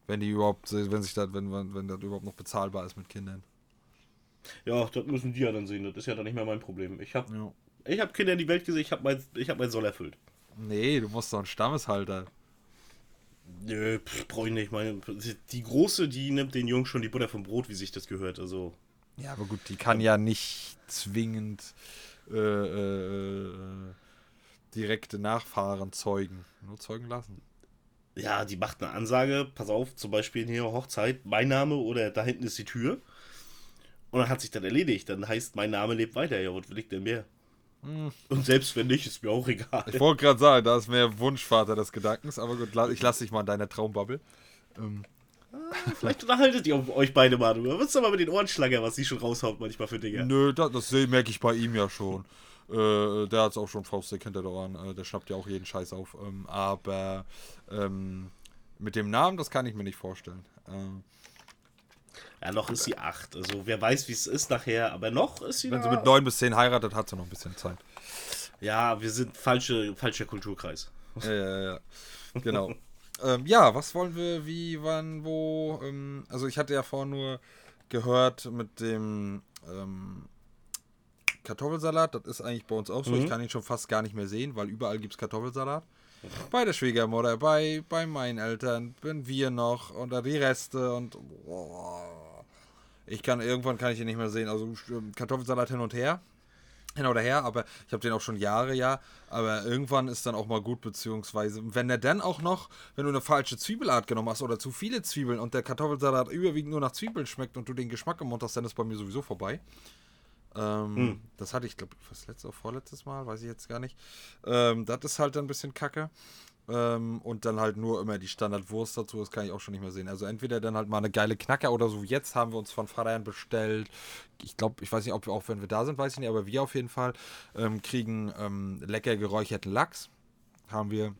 Wenn die überhaupt, wenn sich das, wenn, wenn, wenn das überhaupt noch bezahlbar ist mit Kindern. Ja, das müssen die ja dann sehen. Das ist ja dann nicht mehr mein Problem. Ich habe Ja. Ich hab Kinder in die Welt gesehen, ich habe mein, ich hab mein Soll erfüllt. Nee, du musst doch ein Stammeshalter. Nö, pff, brauch ich nicht. Meine, die Große, die nimmt den Jungen schon die Butter vom Brot, wie sich das gehört. Also, Ja, aber gut, die kann ja nicht zwingend äh, äh, äh, direkte Nachfahren zeugen. Nur zeugen lassen. ja, die macht eine Ansage. Pass auf, zum Beispiel in ihrer Hochzeit, mein Name oder da hinten ist die Tür. Und dann hat sich dann erledigt. Dann heißt, mein Name lebt weiter. Ja, was will ich denn mehr? Und selbst wenn nicht, ist mir auch egal. Ich wollte gerade sagen, da ist mehr Wunschvater des Gedankens, aber gut, ich lasse dich mal in deiner Traumbubble. Ähm, Vielleicht unterhaltet ihr euch beide mal drüber. Was ist aber mit den Ohrenschlager, was sie schon raushaut manchmal für Dinge? Nö, das, das merke ich bei ihm ja schon. Äh, der hat es auch schon faustdick hinter der Ohren. Äh, der schnappt ja auch jeden Scheiß auf. Ähm, aber ähm, mit dem Namen, das kann ich mir nicht vorstellen. Ähm, Ja, noch ist sie acht. Also, wer weiß, wie es ist nachher. Aber noch ist sie wenn sie mit neun bis zehn heiratet, hat sie noch ein bisschen Zeit. Ja, wir sind falsche, falscher Kulturkreis. Ja, ja, ja. Genau. ähm, ja, was wollen wir, wie, wann, wo? Ähm, also ich hatte ja vorhin nur gehört mit dem ähm, Kartoffelsalat. Das ist eigentlich bei uns auch so. Ich kann ihn schon fast gar nicht mehr sehen, weil überall gibt es Kartoffelsalat. Bei der Schwiegermutter, bei, bei meinen Eltern, bin wir noch oder die Reste und boah. ich kann irgendwann kann ich ihn nicht mehr sehen. Also Kartoffelsalat hin und her hin oder her, aber ich habe den auch schon Jahre, ja. Aber irgendwann ist dann auch mal gut, beziehungsweise, wenn der dann auch noch, wenn du eine falsche Zwiebelart genommen hast oder zu viele Zwiebeln und der Kartoffelsalat überwiegend nur nach Zwiebeln schmeckt und du den Geschmack im Mund hast, dann ist bei mir sowieso vorbei. Ähm, Das hatte ich, glaube ich, was letztes oder vorletztes Mal, weiß ich jetzt gar nicht. Ähm, das ist halt dann ein bisschen kacke. Ähm, und dann halt nur immer die Standardwurst dazu, das kann ich auch schon nicht mehr sehen. Also entweder dann halt mal eine geile Knacker oder so. Jetzt haben wir uns von Vaterherrn bestellt. Ich glaube, ich weiß nicht, ob wir auch, wenn wir da sind, weiß ich nicht, aber wir auf jeden Fall ähm, kriegen ähm, lecker geräucherten Lachs. Haben wir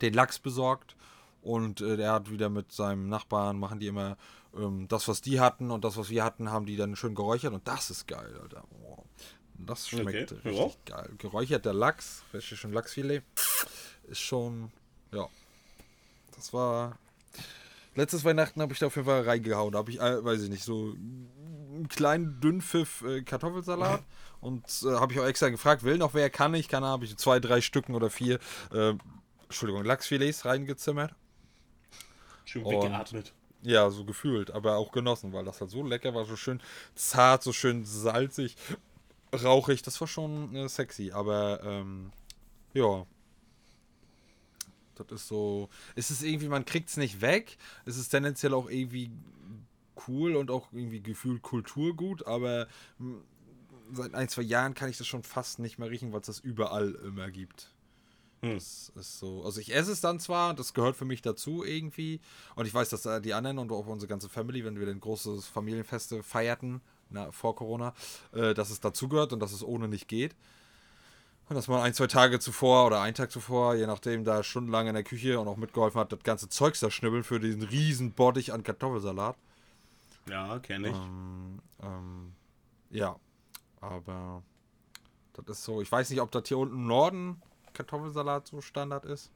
den Lachs besorgt. Und äh, der hat wieder mit seinem Nachbarn, machen die immer ähm, das, was die hatten und das, was wir hatten, haben die dann schön geräuchert. Und das ist geil, Alter. Boah. Das schmeckt Okay, richtig ja. geil. Geräucherter Lachs, richtig schön Lachsfilet, ist schon, ja. Das war. Letztes Weihnachten habe ich da auf jeden Fall reingehauen. Da habe ich, äh, weiß ich nicht, so einen kleinen Dünnpfiff äh, Kartoffelsalat. Und äh, habe ich auch extra gefragt, will noch wer, kann ich, kann, habe ich zwei, drei Stücken oder vier, äh, Entschuldigung, Lachsfilets reingezimmert. Schön weggeatmet. Ja, so gefühlt, aber auch genossen, weil das halt so lecker war, so schön zart, so schön salzig. rauchig, das war schon äh, sexy, aber ähm, ja. Das ist so. Es ist irgendwie, man kriegt es nicht weg. Es ist tendenziell auch irgendwie cool und auch irgendwie gefühlt Kulturgut, aber mh, seit ein, zwei Jahren kann ich das schon fast nicht mehr riechen, weil es das überall immer gibt. Hm. Das ist so. Also ich esse es dann zwar, das gehört für mich dazu irgendwie. Und ich weiß, dass äh, die anderen und auch unsere ganze Family, wenn wir den großes Familienfeste feierten, na, vor Corona, äh, dass es dazugehört und dass es ohne nicht geht. Und dass man ein, zwei Tage zuvor oder einen Tag zuvor, je nachdem, da stundenlang in der Küche und auch mitgeholfen hat, das ganze Zeugs da schnibbeln für diesen riesen Bottich an Kartoffelsalat. Ja, kenne ich. Ähm, ähm, ja, aber das ist so. Ich weiß nicht, ob das hier unten im Norden Kartoffelsalat so Standard ist.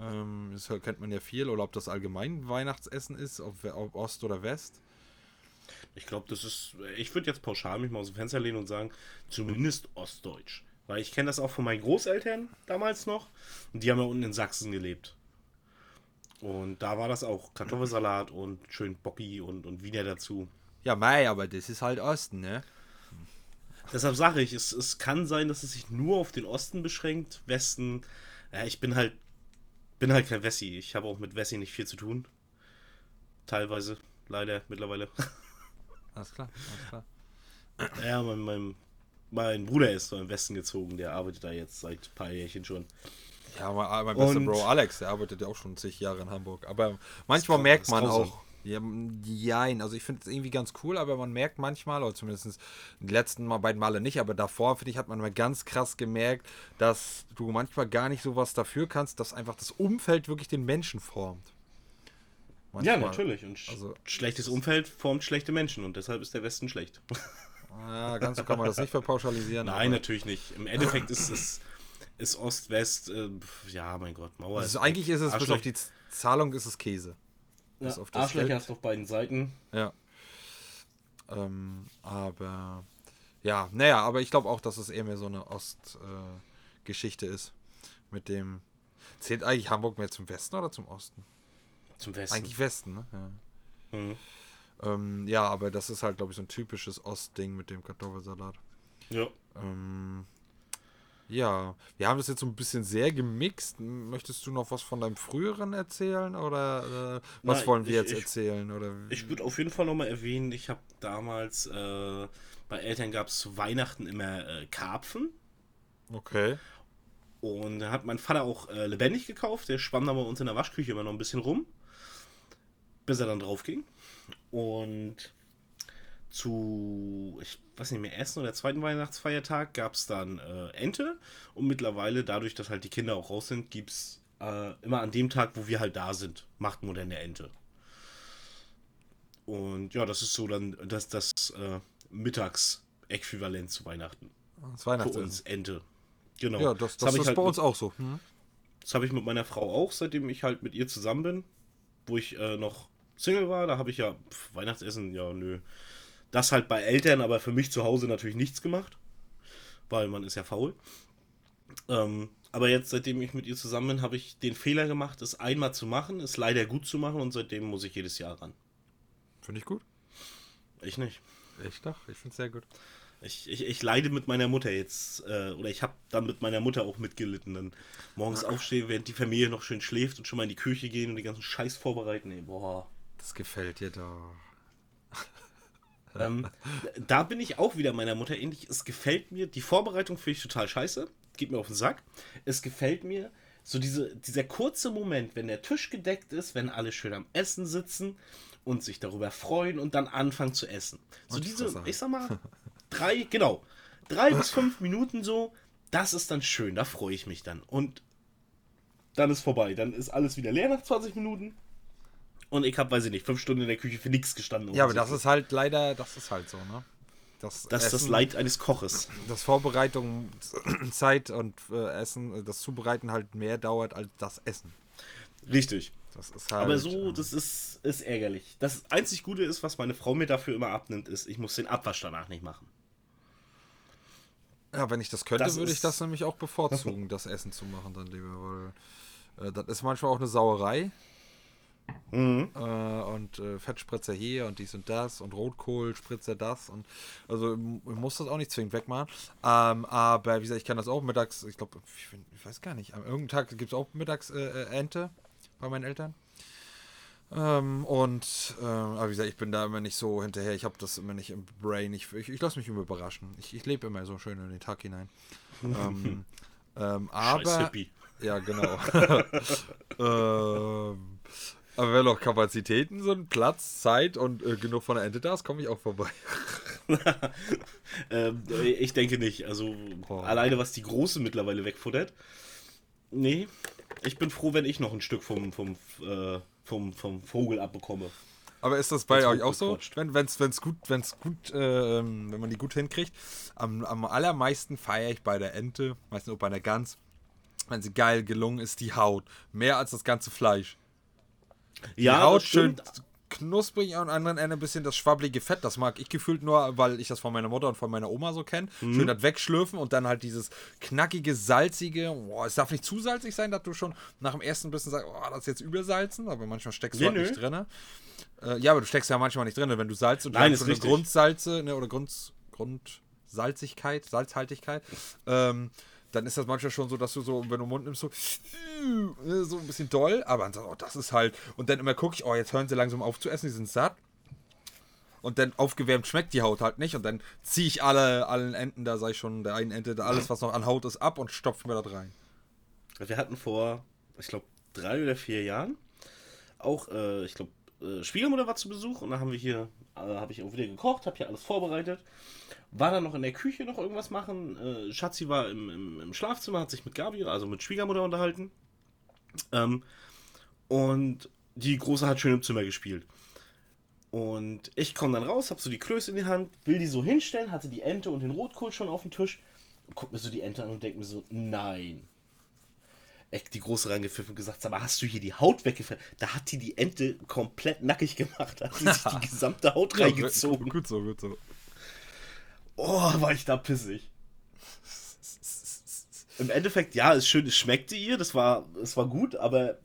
Ähm, das kennt man ja viel. Oder ob das allgemein Weihnachtsessen ist, ob, ob Ost oder West. Ich glaube, das ist. Ich würde jetzt pauschal mich mal aus dem Fenster lehnen und sagen, zumindest Ostdeutsch. Weil ich kenne das auch von meinen Großeltern damals noch. Und die haben ja unten in Sachsen gelebt. Und da war das auch Kartoffelsalat und schön Bocki und, und Wiener dazu. Ja, mei, aber das ist halt Osten, ne? Deshalb sage ich, es, es kann sein, dass es sich nur auf den Osten beschränkt. Westen, ja, ich bin halt, bin halt kein Wessi. Ich habe auch mit Wessi nicht viel zu tun. Teilweise, leider, mittlerweile. Alles klar, alles klar. ja, mein, mein, mein Bruder ist so im Westen gezogen. Der arbeitet da jetzt seit ein paar Jährchen schon. Ja, mein, mein bester Bro Alex, der arbeitet ja auch schon zig Jahre in Hamburg. Aber manchmal merkt man auch. Ja, jein, also ich finde es irgendwie ganz cool, aber man merkt manchmal, oder zumindest die letzten mal, beiden Male nicht, aber davor, finde ich, hat man mal ganz krass gemerkt, dass du manchmal gar nicht so was dafür kannst, dass einfach das Umfeld wirklich den Menschen formt. Ja, Manchmal. natürlich. Und sch- Also- schlechtes Umfeld formt schlechte Menschen und deshalb ist der Westen schlecht. Ja, ganz so kann man das nicht verpauschalisieren. Nein, aber natürlich nicht. Im Endeffekt ist es ist Ost-West, äh, ja, mein Gott, Mauer. es ist, eigentlich ist es, bis auf die Zahlung ist es Käse. Ja, auf das Arschlöcher hast du auf beiden Seiten. Ja. Ähm, aber ja, naja, aber ich glaube auch, dass es eher mehr so eine Ostgeschichte ist. Mit dem. Zählt eigentlich Hamburg mehr zum Westen oder zum Osten? Zum Westen. Eigentlich Westen, ne? Ja. Mhm. Ähm, ja, aber das ist halt, glaube ich, so ein typisches Ostding mit dem Kartoffelsalat. Ja. Ähm, ja, wir haben das jetzt so ein bisschen sehr gemixt. Möchtest du noch was von deinem früheren erzählen oder äh, was Na, wollen wir ich- jetzt ich- erzählen? Oder Ich würde auf jeden Fall nochmal erwähnen, ich habe damals, äh, bei Eltern gab es zu Weihnachten immer äh, Karpfen. okay. Und da hat mein Vater auch äh, lebendig gekauft. Der schwamm da bei uns in der Waschküche immer noch ein bisschen rum. Bis er dann drauf ging. Und zu, ich weiß nicht mehr, ersten oder zweiten Weihnachtsfeiertag gab es dann äh, Ente. Und mittlerweile, dadurch, dass halt die Kinder auch raus sind, gibt es äh, immer an dem Tag, wo wir halt da sind, macht Mutter eine Ente. Und ja, das ist so dann das, das äh, Mittagsäquivalent zu Weihnachten. Das Für Weihnachtsessen. uns Ente. Genau. Ja, das, das, ich ist halt bei mit- uns auch so. Hm? das habe ich mit meiner Frau auch, seitdem ich halt mit ihr zusammen bin. Wo ich äh, noch Single war, da habe ich ja pf, Weihnachtsessen, ja, nö. Das halt bei Eltern, aber für mich zu Hause natürlich nichts gemacht. Weil man ist ja faul. Ähm, aber jetzt, seitdem ich mit ihr zusammen bin, habe ich den Fehler gemacht, es einmal zu machen, es leider gut zu machen und seitdem muss ich jedes Jahr ran. Finde ich gut. Ich nicht. Ich doch, ich finde es sehr gut. Ich, ich, ich leide mit meiner Mutter jetzt, äh, oder ich habe dann mit meiner Mutter auch mitgelitten. Dann morgens aufstehen, während die Familie noch schön schläft und schon mal in die Küche gehen und den ganzen Scheiß vorbereiten. Ey, boah. Das gefällt dir doch. Ähm, da bin ich auch wieder meiner Mutter ähnlich. Es gefällt mir, die Vorbereitung finde ich total scheiße. Geht mir auf den Sack. Es gefällt mir so diese, dieser kurze Moment, wenn der Tisch gedeckt ist, wenn alle schön am Essen sitzen und sich darüber freuen und dann anfangen zu essen. So Und diese, ich sag mal, drei, genau, drei bis fünf Minuten so, das ist dann schön, da freue ich mich dann. Und dann ist vorbei. Dann ist alles wieder leer nach 20 Minuten. Und ich habe, weiß ich nicht, fünf Stunden in der Küche für nichts gestanden. Ja, aber das ist halt leider, das ist halt so, ne? Das, das, ist das Leid eines Koches. Das Vorbereitung, Zeit und äh, Essen, das Zubereiten halt mehr dauert als das Essen. Richtig. Das ist halt. Aber so, das ist, ist ärgerlich. Das einzig Gute ist, was meine Frau mir dafür immer abnimmt, ist, ich muss den Abwasch danach nicht machen. Ja, wenn ich das könnte, Das würde ich das nämlich auch bevorzugen, das Essen zu machen dann lieber, weil äh, das ist manchmal auch eine Sauerei. Mhm. Äh, und äh, Fettspritzer hier und dies und das und Rotkohlspritzer das und also ich muss das auch nicht zwingend wegmachen. Ähm, aber wie gesagt, ich kann das auch mittags, ich glaube, ich, ich, weiß gar nicht, am irgendeinem Tag gibt es auch mittags äh, äh, Ente bei meinen Eltern. Ähm, und äh, aber wie gesagt, ich bin da immer nicht so hinterher. Ich habe das immer nicht im Brain. Ich, ich, ich lasse mich immer überraschen. Ich, ich lebe immer so schön in den Tag hinein. ähm, ähm, aber Scheiß Hippie. ja genau. ähm, aber wenn noch Kapazitäten sind, Platz, Zeit und äh, genug von der Ente da ist, komme ich auch vorbei. ähm, ich denke nicht. Also oh. alleine was die Große mittlerweile wegfuttert. Nee, ich bin froh, wenn ich noch ein Stück vom, vom, äh, vom, vom Vogel abbekomme. Aber ist das bei euch auch so? Wenn es wenn's gut, wenn's gut äh, wenn man die gut hinkriegt. Am, am allermeisten feiere ich bei der Ente, meistens auch bei der Gans, wenn sie geil gelungen ist, die Haut. Mehr als das ganze Fleisch. Die ja, Haut schön knusprig und an anderen Ende ein bisschen das schwabbelige Fett. Das mag ich gefühlt nur, weil ich das von meiner Mutter und von meiner Oma so kenne. Mhm. Schön das wegschlürfen und dann halt dieses knackige, salzige. Boah, es darf nicht zu salzig sein, dass du schon nach dem ersten bisschen sagst, oh, das ist jetzt übersalzen, aber manchmal steckst du nee, halt nicht drin. Äh, ja, aber du steckst ja manchmal nicht drin. Wenn du Salz und Nein, eine Grundsalze ne, oder Grund, Grundsalzigkeit, Salzhaltigkeit, ähm, dann ist das manchmal schon so, dass du so, wenn du den Mund nimmst, so, äh, so ein bisschen doll, aber dann, oh, das ist halt, und dann immer gucke ich, oh, jetzt hören sie langsam auf zu essen, die sind satt. Und dann aufgewärmt schmeckt die Haut halt nicht. Und dann ziehe ich alle, allen Enten, da sei ich schon, der einen Ente, da alles, was noch an Haut ist, ab und stopfe mir das rein. Wir hatten vor, ich glaube, drei oder vier Jahren auch, äh, ich glaube, äh, Schwiegermutter war zu Besuch und da haben wir hier, äh, habe ich auch wieder gekocht, habe hier alles vorbereitet. War dann noch in der Küche noch irgendwas machen. Äh, Schatzi war im, im, im, Schlafzimmer, hat sich mit Gabi, also mit Schwiegermutter unterhalten. Ähm, und die Große hat schön im Zimmer gespielt. Und ich komme dann raus, habe so die Klöße in die Hand, will die so hinstellen, hatte die Ente und den Rotkohl schon auf dem Tisch. Guck mir so die Ente an und denke mir so, nein echt die große reingepfiffen und gesagt, aber hast du hier die Haut weggepfiffen? Da hat die die Ente komplett nackig gemacht. Da hat sie sich die gesamte Haut reingezogen. Gut so, gut so. Oh, war ich da pissig. Im Endeffekt, ja, ist schön, es schmeckte ihr, das war, es war gut, aber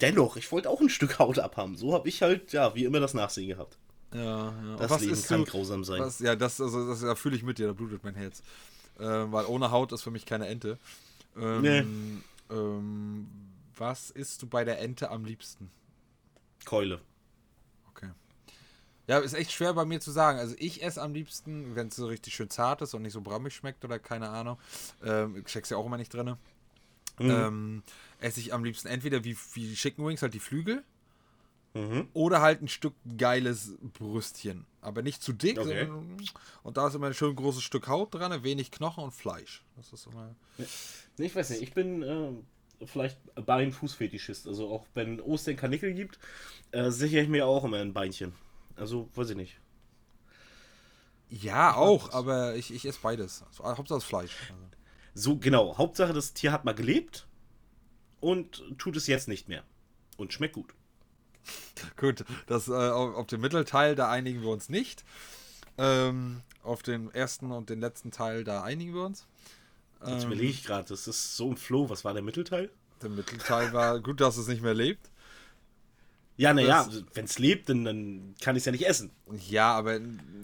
dennoch, ich wollte auch ein Stück Haut abhaben. So habe ich halt, ja, wie immer das Nachsehen gehabt. Ja, ja. Das Leben kann du, grausam sein. Was, ja, das, also, das, da fühle ich mit dir, da blutet mein Herz. Äh, weil ohne Haut ist für mich keine Ente. Ähm, nee. Ähm, was isst du bei der Ente am liebsten? Keule. Ja, ist echt schwer bei mir zu sagen. Also ich esse am liebsten, wenn es so richtig schön zart ist und nicht so brammig schmeckt oder keine Ahnung. Ähm, steckst ja auch immer nicht drin. Mhm. Ähm, esse ich am liebsten entweder wie, wie Chicken Wings, halt die Flügel. Mhm. Oder halt ein Stück geiles Brüstchen. Aber nicht zu dick. Okay. Sondern, und da ist immer ein schön großes Stück Haut dran, wenig Knochen und Fleisch. Das ist immer. Nee, ich weiß nicht, ich bin äh, vielleicht Bein-Fuß-Fetischist. Also auch wenn Ostern Karnickel gibt, äh, sichere ich mir auch immer ein Beinchen. Also, weiß ich nicht. Ja, ich auch, aber ich, ich esse beides. Also, Hauptsache das Fleisch. Also. So, genau. Hauptsache, das Tier hat mal gelebt und tut es jetzt nicht mehr. Und schmeckt gut. Gut, das, äh, auf, auf den Mittelteil, da einigen wir uns nicht. Ähm, auf den ersten und den letzten Teil, da einigen wir uns. Jetzt ähm, überlege ich gerade, das ist so ein Flow. Was war der Mittelteil? Der Mittelteil war gut, dass es nicht mehr lebt. Ja, naja, wenn es lebt, dann, dann kann ich es ja nicht essen. Ja, aber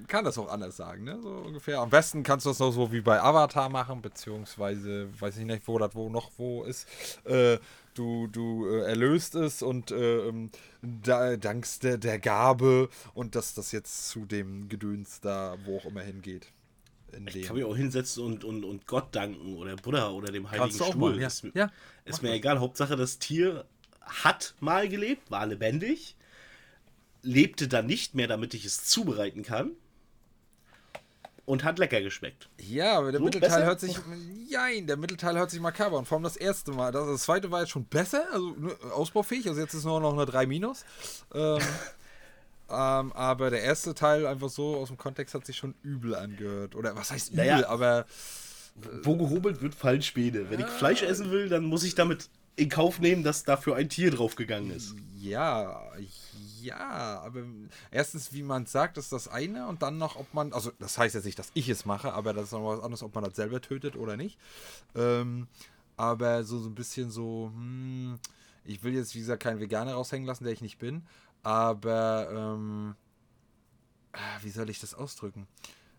kann das auch anders sagen, ne? So ungefähr. Am besten kannst du das noch so wie bei Avatar machen, beziehungsweise, weiß ich nicht, wo das wo noch wo ist. Äh, du du äh, erlöst es und äh, ähm, da, dankst der, der Gabe und dass das jetzt zu dem Gedöns da, wo auch immer hingeht. Ich kann mich auch hinsetzen und, und, und Gott danken oder Buddha oder dem Heiligen Stuhl. Mal, ja. Ist, ja, ist mir das. egal. Hauptsache, das Tier hat mal gelebt, war lebendig, lebte dann nicht mehr, damit ich es zubereiten kann. Und hat lecker geschmeckt. Ja, aber der so, Mittelteil besser? hört sich. Nein, der Mittelteil hört sich makaber. Und vor allem das erste Mal. Das, das zweite war jetzt schon besser, also ausbaufähig. Also jetzt ist nur noch eine 3 Minus. Ähm, ähm, aber der erste Teil einfach so aus dem Kontext hat sich schon übel angehört. Oder was heißt übel, naja, aber. Wo gehobelt wird, fallen Späne. Wenn ich Fleisch essen will, dann muss ich damit in Kauf nehmen, dass dafür ein Tier draufgegangen ist. Ja, ja, aber erstens, wie man sagt, ist das eine und dann noch, ob man, also das heißt jetzt nicht, dass ich es mache, aber das ist noch was anderes, ob man das selber tötet oder nicht. Ähm, aber so, so ein bisschen so, hm, ich will jetzt, wie gesagt, keinen Veganer raushängen lassen, der ich nicht bin, aber ähm, ah, wie soll ich das ausdrücken?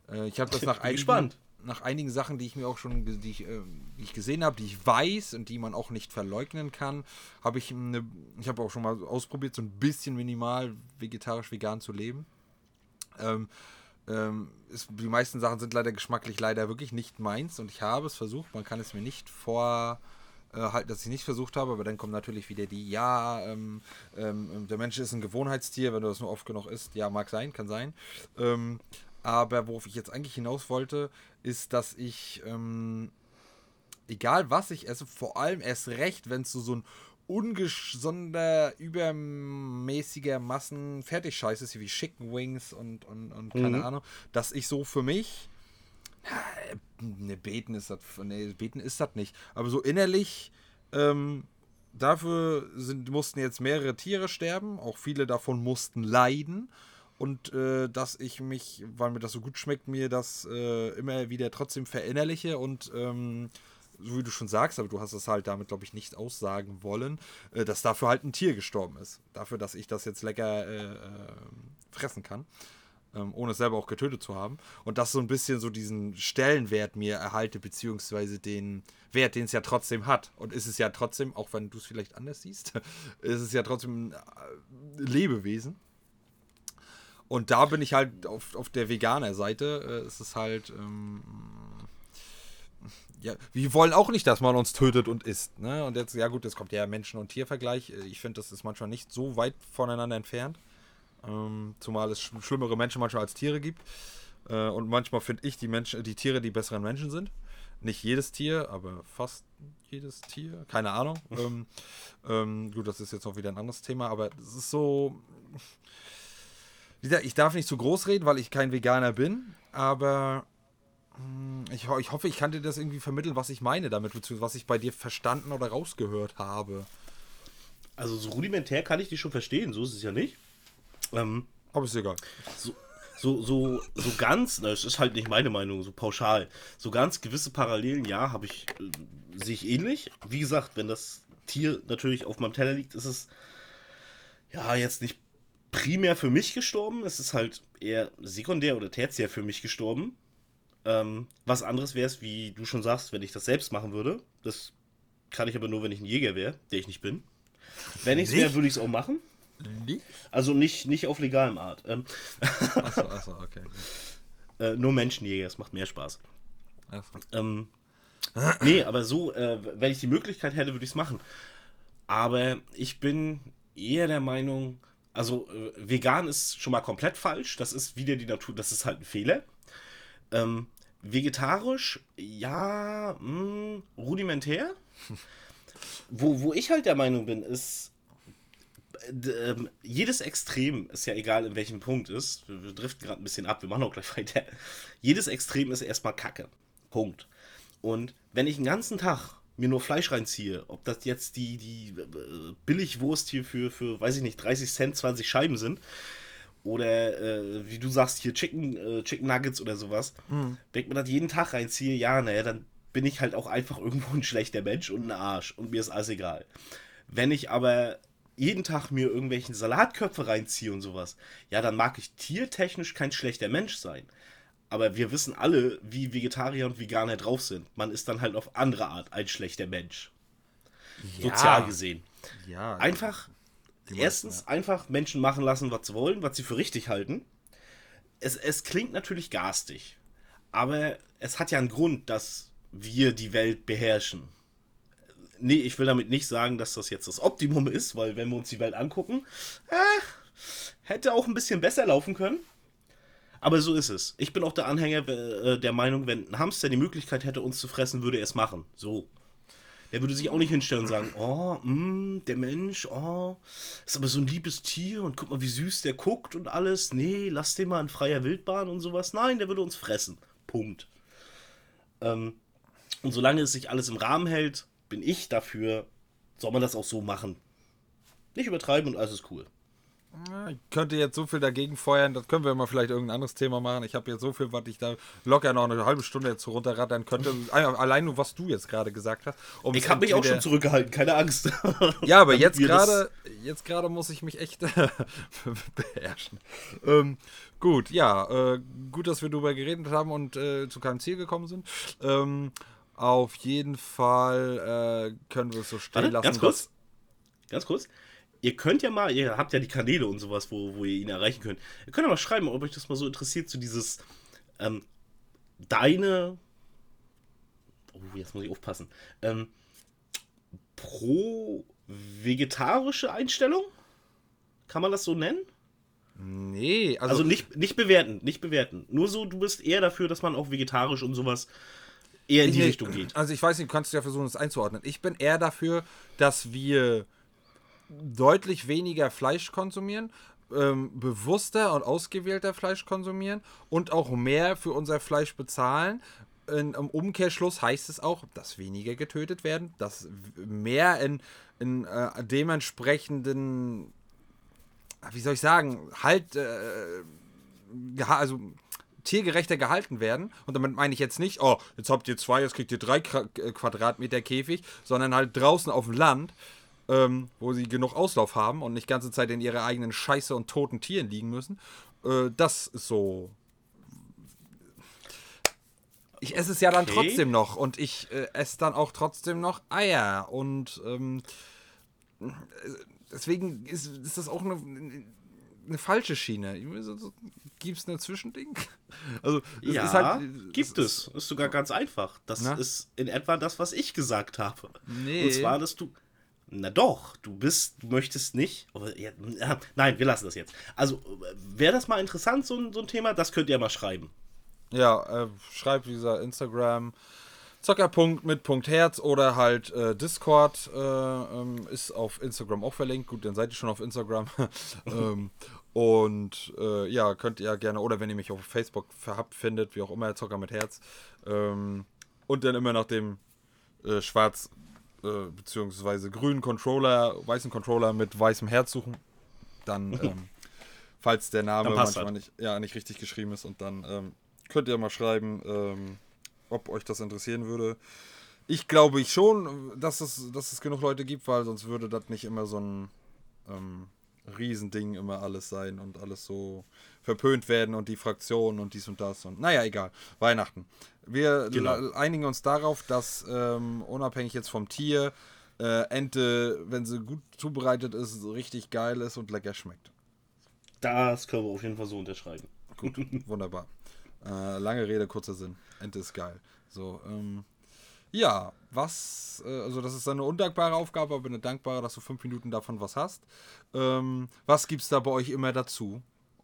Äh, ich habe das nach einigen, nach einigen Sachen, die ich mir auch schon, die ich, äh, die ich gesehen habe, die ich weiß und die man auch nicht verleugnen kann, habe ich eine, ich habe auch schon mal ausprobiert, so ein bisschen minimal vegetarisch vegan zu leben. Ähm, ähm, ist, die meisten Sachen sind leider geschmacklich leider wirklich nicht meins und ich habe es versucht. Man kann es mir nicht vor halt, dass ich nicht versucht habe, aber dann kommt natürlich wieder die, ja, ähm, ähm, der Mensch ist ein Gewohnheitstier, wenn du das nur oft genug isst, ja, mag sein, kann sein. Ähm, aber worauf ich jetzt eigentlich hinaus wollte, ist, dass ich, ähm, egal was ich esse, vor allem erst recht, wenn es so, so ein ungesunder, übermäßiger Massen Fertigscheiß ist, wie Chicken Wings und, und, und keine mhm. Ahnung, dass ich so für mich, ne, beten ist das, ne, beten ist das nicht, aber so innerlich, ähm, dafür sind, mussten jetzt mehrere Tiere sterben, auch viele davon mussten leiden und äh, dass ich mich, weil mir das so gut schmeckt, mir das äh, immer wieder trotzdem verinnerliche und ähm, so wie du schon sagst, aber du hast es halt damit, glaube ich, nicht aussagen wollen, äh, dass dafür halt ein Tier gestorben ist. Dafür, dass ich das jetzt lecker äh, äh, fressen kann, ähm, ohne es selber auch getötet zu haben. Und das so ein bisschen so diesen Stellenwert mir erhalte, beziehungsweise den Wert, den es ja trotzdem hat. Und ist es ja trotzdem, auch wenn du es vielleicht anders siehst, ist es ja trotzdem ein äh, Lebewesen. Und da bin ich halt auf, auf der Veganer-Seite. Äh, es ist halt. Ähm, ja, wir wollen auch nicht, dass man uns tötet und isst. Ne? Und jetzt, ja gut, jetzt kommt der Menschen- und Tiervergleich. Ich finde, das ist manchmal nicht so weit voneinander entfernt. Ähm, zumal es sch schlimmere Menschen manchmal als Tiere gibt. Äh, und manchmal finde ich die Menschen, die Tiere die besseren Menschen sind. Nicht jedes Tier, aber fast jedes Tier. Keine Ahnung. ähm, ähm, gut, das ist jetzt auch wieder ein anderes Thema, aber es ist so. Ich darf nicht zu groß reden, weil ich kein Veganer bin, aber hm, ich, ich, hoffe, ich kann dir das irgendwie vermitteln, was ich meine damit, beziehungsweise was ich bei dir verstanden oder rausgehört habe. Also so rudimentär kann ich dich schon verstehen, so ist es ja nicht. Ähm, Aber ist egal. So, so, so, so ganz, na, es ist halt nicht meine Meinung, so pauschal. So ganz gewisse Parallelen, ja, habe ich, äh, sehe ich ähnlich. Wie gesagt, wenn das Tier natürlich auf meinem Teller liegt, ist es ja jetzt nicht primär für mich gestorben, es ist halt eher sekundär oder tertiär für mich gestorben. Ähm, was anderes wäre es, wie du schon sagst, wenn ich das selbst machen würde. Das kann ich aber nur, wenn ich ein Jäger wäre, der ich nicht bin. Wenn ich es wäre, würde ich es auch machen. Nicht? Also nicht, nicht auf legalem Art. Ähm, achso, achso, okay. äh, nur Menschenjäger, es macht mehr Spaß. Ähm, nee, aber so, äh, wenn ich die Möglichkeit hätte, würde ich es machen. Aber ich bin eher der Meinung, also äh, vegan ist schon mal komplett falsch. Das ist wieder die Natur, das ist halt ein Fehler. Ähm, vegetarisch, ja, mh, hm, rudimentär. wo, wo ich halt der Meinung bin, ist, äh, jedes Extrem ist ja egal, in welchem Punkt ist. Wir, wir driften gerade ein bisschen ab, wir machen auch gleich weiter. Jedes Extrem ist erstmal Kacke. Punkt. Und wenn ich den ganzen Tag mir nur Fleisch reinziehe, ob das jetzt die, die äh, Billigwurst hier für, für, weiß ich nicht, 30 Cent, 20 Scheiben sind, oder äh, wie du sagst, hier Chicken, äh, Chicken Nuggets oder sowas, mhm. wenn ich mir das jeden Tag reinziehe, ja, naja, dann bin ich halt auch einfach irgendwo ein schlechter Mensch und ein Arsch und mir ist alles egal. Wenn ich aber jeden Tag mir irgendwelchen Salatköpfe reinziehe und sowas, ja, dann mag ich tiertechnisch kein schlechter Mensch sein. Aber wir wissen alle, wie Vegetarier und Veganer drauf sind. Man ist dann halt auf andere Art ein schlechter Mensch. Ja. Sozial gesehen. Ja. Einfach Erstens einfach Menschen machen lassen, was sie wollen, was sie für richtig halten. Es, es klingt natürlich garstig, aber es hat ja einen Grund, dass wir die Welt beherrschen. Nee, ich will damit nicht sagen, dass das jetzt das Optimum ist, weil wenn wir uns die Welt angucken, äh, hätte auch ein bisschen besser laufen können. Aber so ist es. Ich bin auch der Anhänger äh, der Meinung, wenn ein Hamster die Möglichkeit hätte, uns zu fressen, würde er es machen. So der würde sich auch nicht hinstellen und sagen, oh, mh, mm, der Mensch, oh, ist aber so ein liebes Tier und guck mal, wie süß der guckt und alles. Nee, lass den mal in freier Wildbahn und sowas. Nein, der würde uns fressen. Punkt. Ähm, und solange es sich alles im Rahmen hält, bin ich dafür, soll man das auch so machen. Nicht übertreiben und alles ist cool. Ich könnte jetzt so viel dagegen feuern, das können wir mal vielleicht irgendein anderes Thema machen. Ich habe jetzt so viel, was ich da locker noch eine halbe Stunde jetzt runterrattern könnte. Allein nur, was du jetzt gerade gesagt hast. Um ich habe mich auch schon zurückgehalten, keine Angst. Ja, aber jetzt gerade, jetzt gerade muss ich mich echt beherrschen. Ähm, gut, ja, äh, gut, dass wir darüber geredet haben und äh, zu keinem Ziel gekommen sind. Ähm, auf jeden Fall äh, können wir es so stehen Warte, lassen. Ganz kurz. Ganz kurz ihr könnt ja mal, ihr habt ja die Kanäle und sowas, wo, wo ihr ihn erreichen könnt. Ihr könnt ja mal schreiben, ob euch das mal so interessiert, so dieses ähm, deine. Oh, jetzt muss ich aufpassen. Ähm, pro vegetarische Einstellung? Kann man das so nennen? Nee, also, also nicht, nicht bewerten, nicht bewerten. Nur so, du bist eher dafür, dass man auch vegetarisch und sowas eher in die nee, Richtung geht. Also ich weiß nicht, du kannst ja versuchen, das einzuordnen. Ich bin eher dafür, dass wir deutlich weniger Fleisch konsumieren, ähm, bewusster und ausgewählter Fleisch konsumieren und auch mehr für unser Fleisch bezahlen. In, Im Umkehrschluss heißt es auch, dass weniger getötet werden, dass mehr in, in äh, dementsprechenden, wie soll ich sagen, halt, äh, also tiergerechter gehalten werden. Und damit meine ich jetzt nicht, oh, jetzt habt ihr zwei, jetzt kriegt ihr drei Quadratmeter Käfig, sondern halt draußen auf dem Land ähm, wo sie genug Auslauf haben und nicht ganze Zeit in ihrer eigenen Scheiße und toten Tieren liegen müssen. Äh, das ist so. Ich esse es ja dann okay. trotzdem noch und ich äh, esse dann auch trotzdem noch Eier und ähm, deswegen ist, ist das auch eine, eine falsche Schiene. Gibt es ein Zwischending? Also, ja, halt, gibt es. Ist sogar ganz einfach. Das na? ist in etwa das, was ich gesagt habe. Nee. Und zwar, dass du. Na doch, du bist, du möchtest nicht. Nein, wir lassen das jetzt. Also, wäre das mal interessant, so ein, so ein Thema? Das könnt ihr mal schreiben. Ja, äh, schreibt, gesagt, Instagram, Zockerpunkt mit Punkt Herz oder halt äh, Discord äh, ähm, ist auf Instagram auch verlinkt. Gut, dann seid ihr schon auf Instagram. ähm, und äh, ja, könnt ihr gerne, oder wenn ihr mich auf Facebook verhabt findet, wie auch immer, Zocker mit Herz. Ähm, und dann immer nach dem äh, schwarz äh, beziehungsweise grünen Controller, weißen Controller mit weißem Herz suchen. Dann, ähm, falls der Name manchmal nicht, ja, nicht richtig geschrieben ist und dann ähm, könnt ihr mal schreiben, ähm, ob euch das interessieren würde. Ich glaube ich schon, dass es, dass es genug Leute gibt, weil sonst würde das nicht immer so ein ähm, Riesending immer alles sein und alles so verpönt werden und die Fraktionen und dies und das und naja, egal. Weihnachten. Wir genau. einigen uns darauf, dass ähm, unabhängig jetzt vom Tier, äh, Ente, wenn sie gut zubereitet ist, richtig geil ist und lecker schmeckt. Das können wir auf jeden Fall so unterschreiben. Gut, wunderbar. Äh, lange Rede, kurzer Sinn. Ente ist geil. So, ähm, ja, was, äh, also das ist eine undankbare Aufgabe, aber eine dankbare, dass du fünf Minuten davon was hast. Ähm, was gibt es da bei euch immer dazu?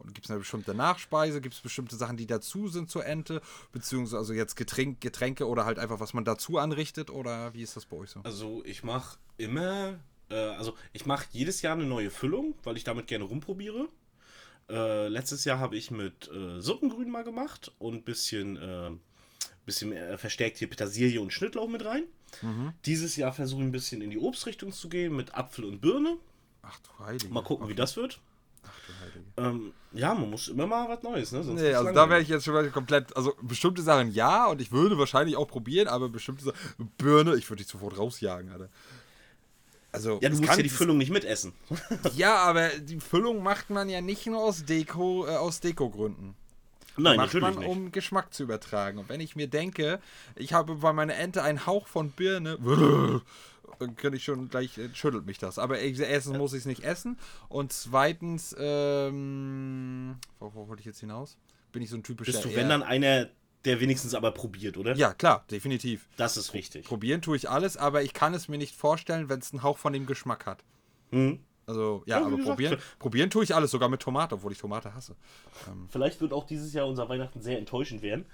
Gibt es eine bestimmte Nachspeise? Gibt es bestimmte Sachen, die dazu sind zur Ente? Beziehungsweise also jetzt Getränk, Getränke oder halt einfach, was man dazu anrichtet? Oder wie ist das bei euch so? Also ich mache immer, äh, also ich mache jedes Jahr eine neue Füllung, weil ich damit gerne rumprobiere. Äh, letztes Jahr habe ich mit äh, Suppengrün mal gemacht und ein bisschen, äh, bisschen verstärkt hier Petersilie und Schnittlauch mit rein. Mhm. Dieses Jahr versuche ich ein bisschen in die Obstrichtung zu gehen mit Apfel und Birne. Ach du Heilige. Mal gucken, okay. wie das wird. Ähm, ja, man muss immer mal was Neues, ne? Sonst nee, also da wäre ich jetzt schon komplett. Also bestimmte Sachen ja und ich würde wahrscheinlich auch probieren, aber bestimmte Sachen. Birne, ich würde dich sofort rausjagen, Alter. Also, ja, du musst ja die Füllung nicht mitessen. ja, aber die Füllung macht man ja nicht nur aus Deko, äh, aus Dekogründen. Nein, macht natürlich man, nicht. um Geschmack zu übertragen. Und wenn ich mir denke, ich habe bei meiner Ente einen Hauch von Birne, dann könnte ich schon gleich, äh, schüttelt mich das. Aber erstens muss ich es nicht essen. Und zweitens, ähm, worauf wollte ich jetzt hinaus? Bin ich so ein typischer. Bist du, wenn dann einer, der wenigstens aber probiert, oder? Ja, klar, definitiv. Das ist wichtig. Probieren tue ich alles, aber ich kann es mir nicht vorstellen, wenn es einen Hauch von dem Geschmack hat. Mhm. Also, ja, ja aber probieren, probieren tue ich alles, sogar mit Tomate, obwohl ich Tomate hasse. Ähm. Vielleicht wird auch dieses Jahr unser Weihnachten sehr enttäuschend werden.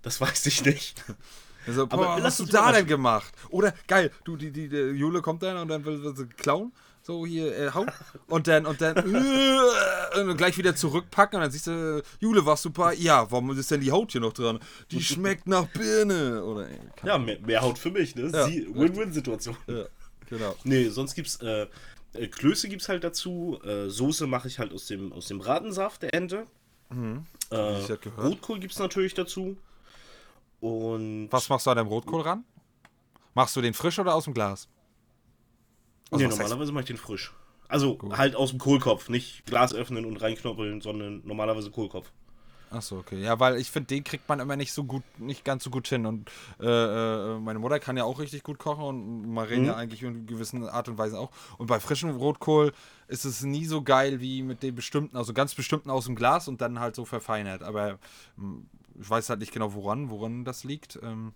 Das weiß ich nicht. Also, boah, aber was hast du da denn gemacht? Oder geil, du, die, die, die Jule kommt dann und dann will, will sie klauen. So hier, äh, hau. Und dann, und dann, äh, und gleich wieder zurückpacken. Und dann siehst du, Jule, war super. Ja, warum ist denn die Haut hier noch dran? Die schmeckt nach Birne. Oder, ey, ja, mehr, mehr, Haut für mich, ne? Ja, Win-Win-Situation. Ja, genau. Nee, sonst gibt's, äh, Äh, Klöße gibt es halt dazu. Äh, Soße mache ich halt aus dem, aus dem Bratensaft der Ente. Mhm. Äh. Rotkohl gibt es natürlich dazu. Und. Was machst du an deinem Rotkohl ran? Machst du den frisch oder aus dem Glas? Also nee, was heißt- normalerweise mache ich den frisch. Also halt aus dem Kohlkopf, nicht Glas öffnen und reinknoppeln, sondern normalerweise Kohlkopf. Achso, okay. Ja, weil ich finde, den kriegt man immer nicht so gut, nicht ganz so gut hin. Und äh, äh, meine Mutter kann ja auch richtig gut kochen und Marine Mhm. ja eigentlich in gewissen Art und Weise auch. Und bei frischem Rotkohl ist es nie so geil wie mit den bestimmten, also ganz bestimmten aus dem Glas und dann halt so verfeinert. Aber ich weiß halt nicht genau, woran, woran das liegt. Ähm,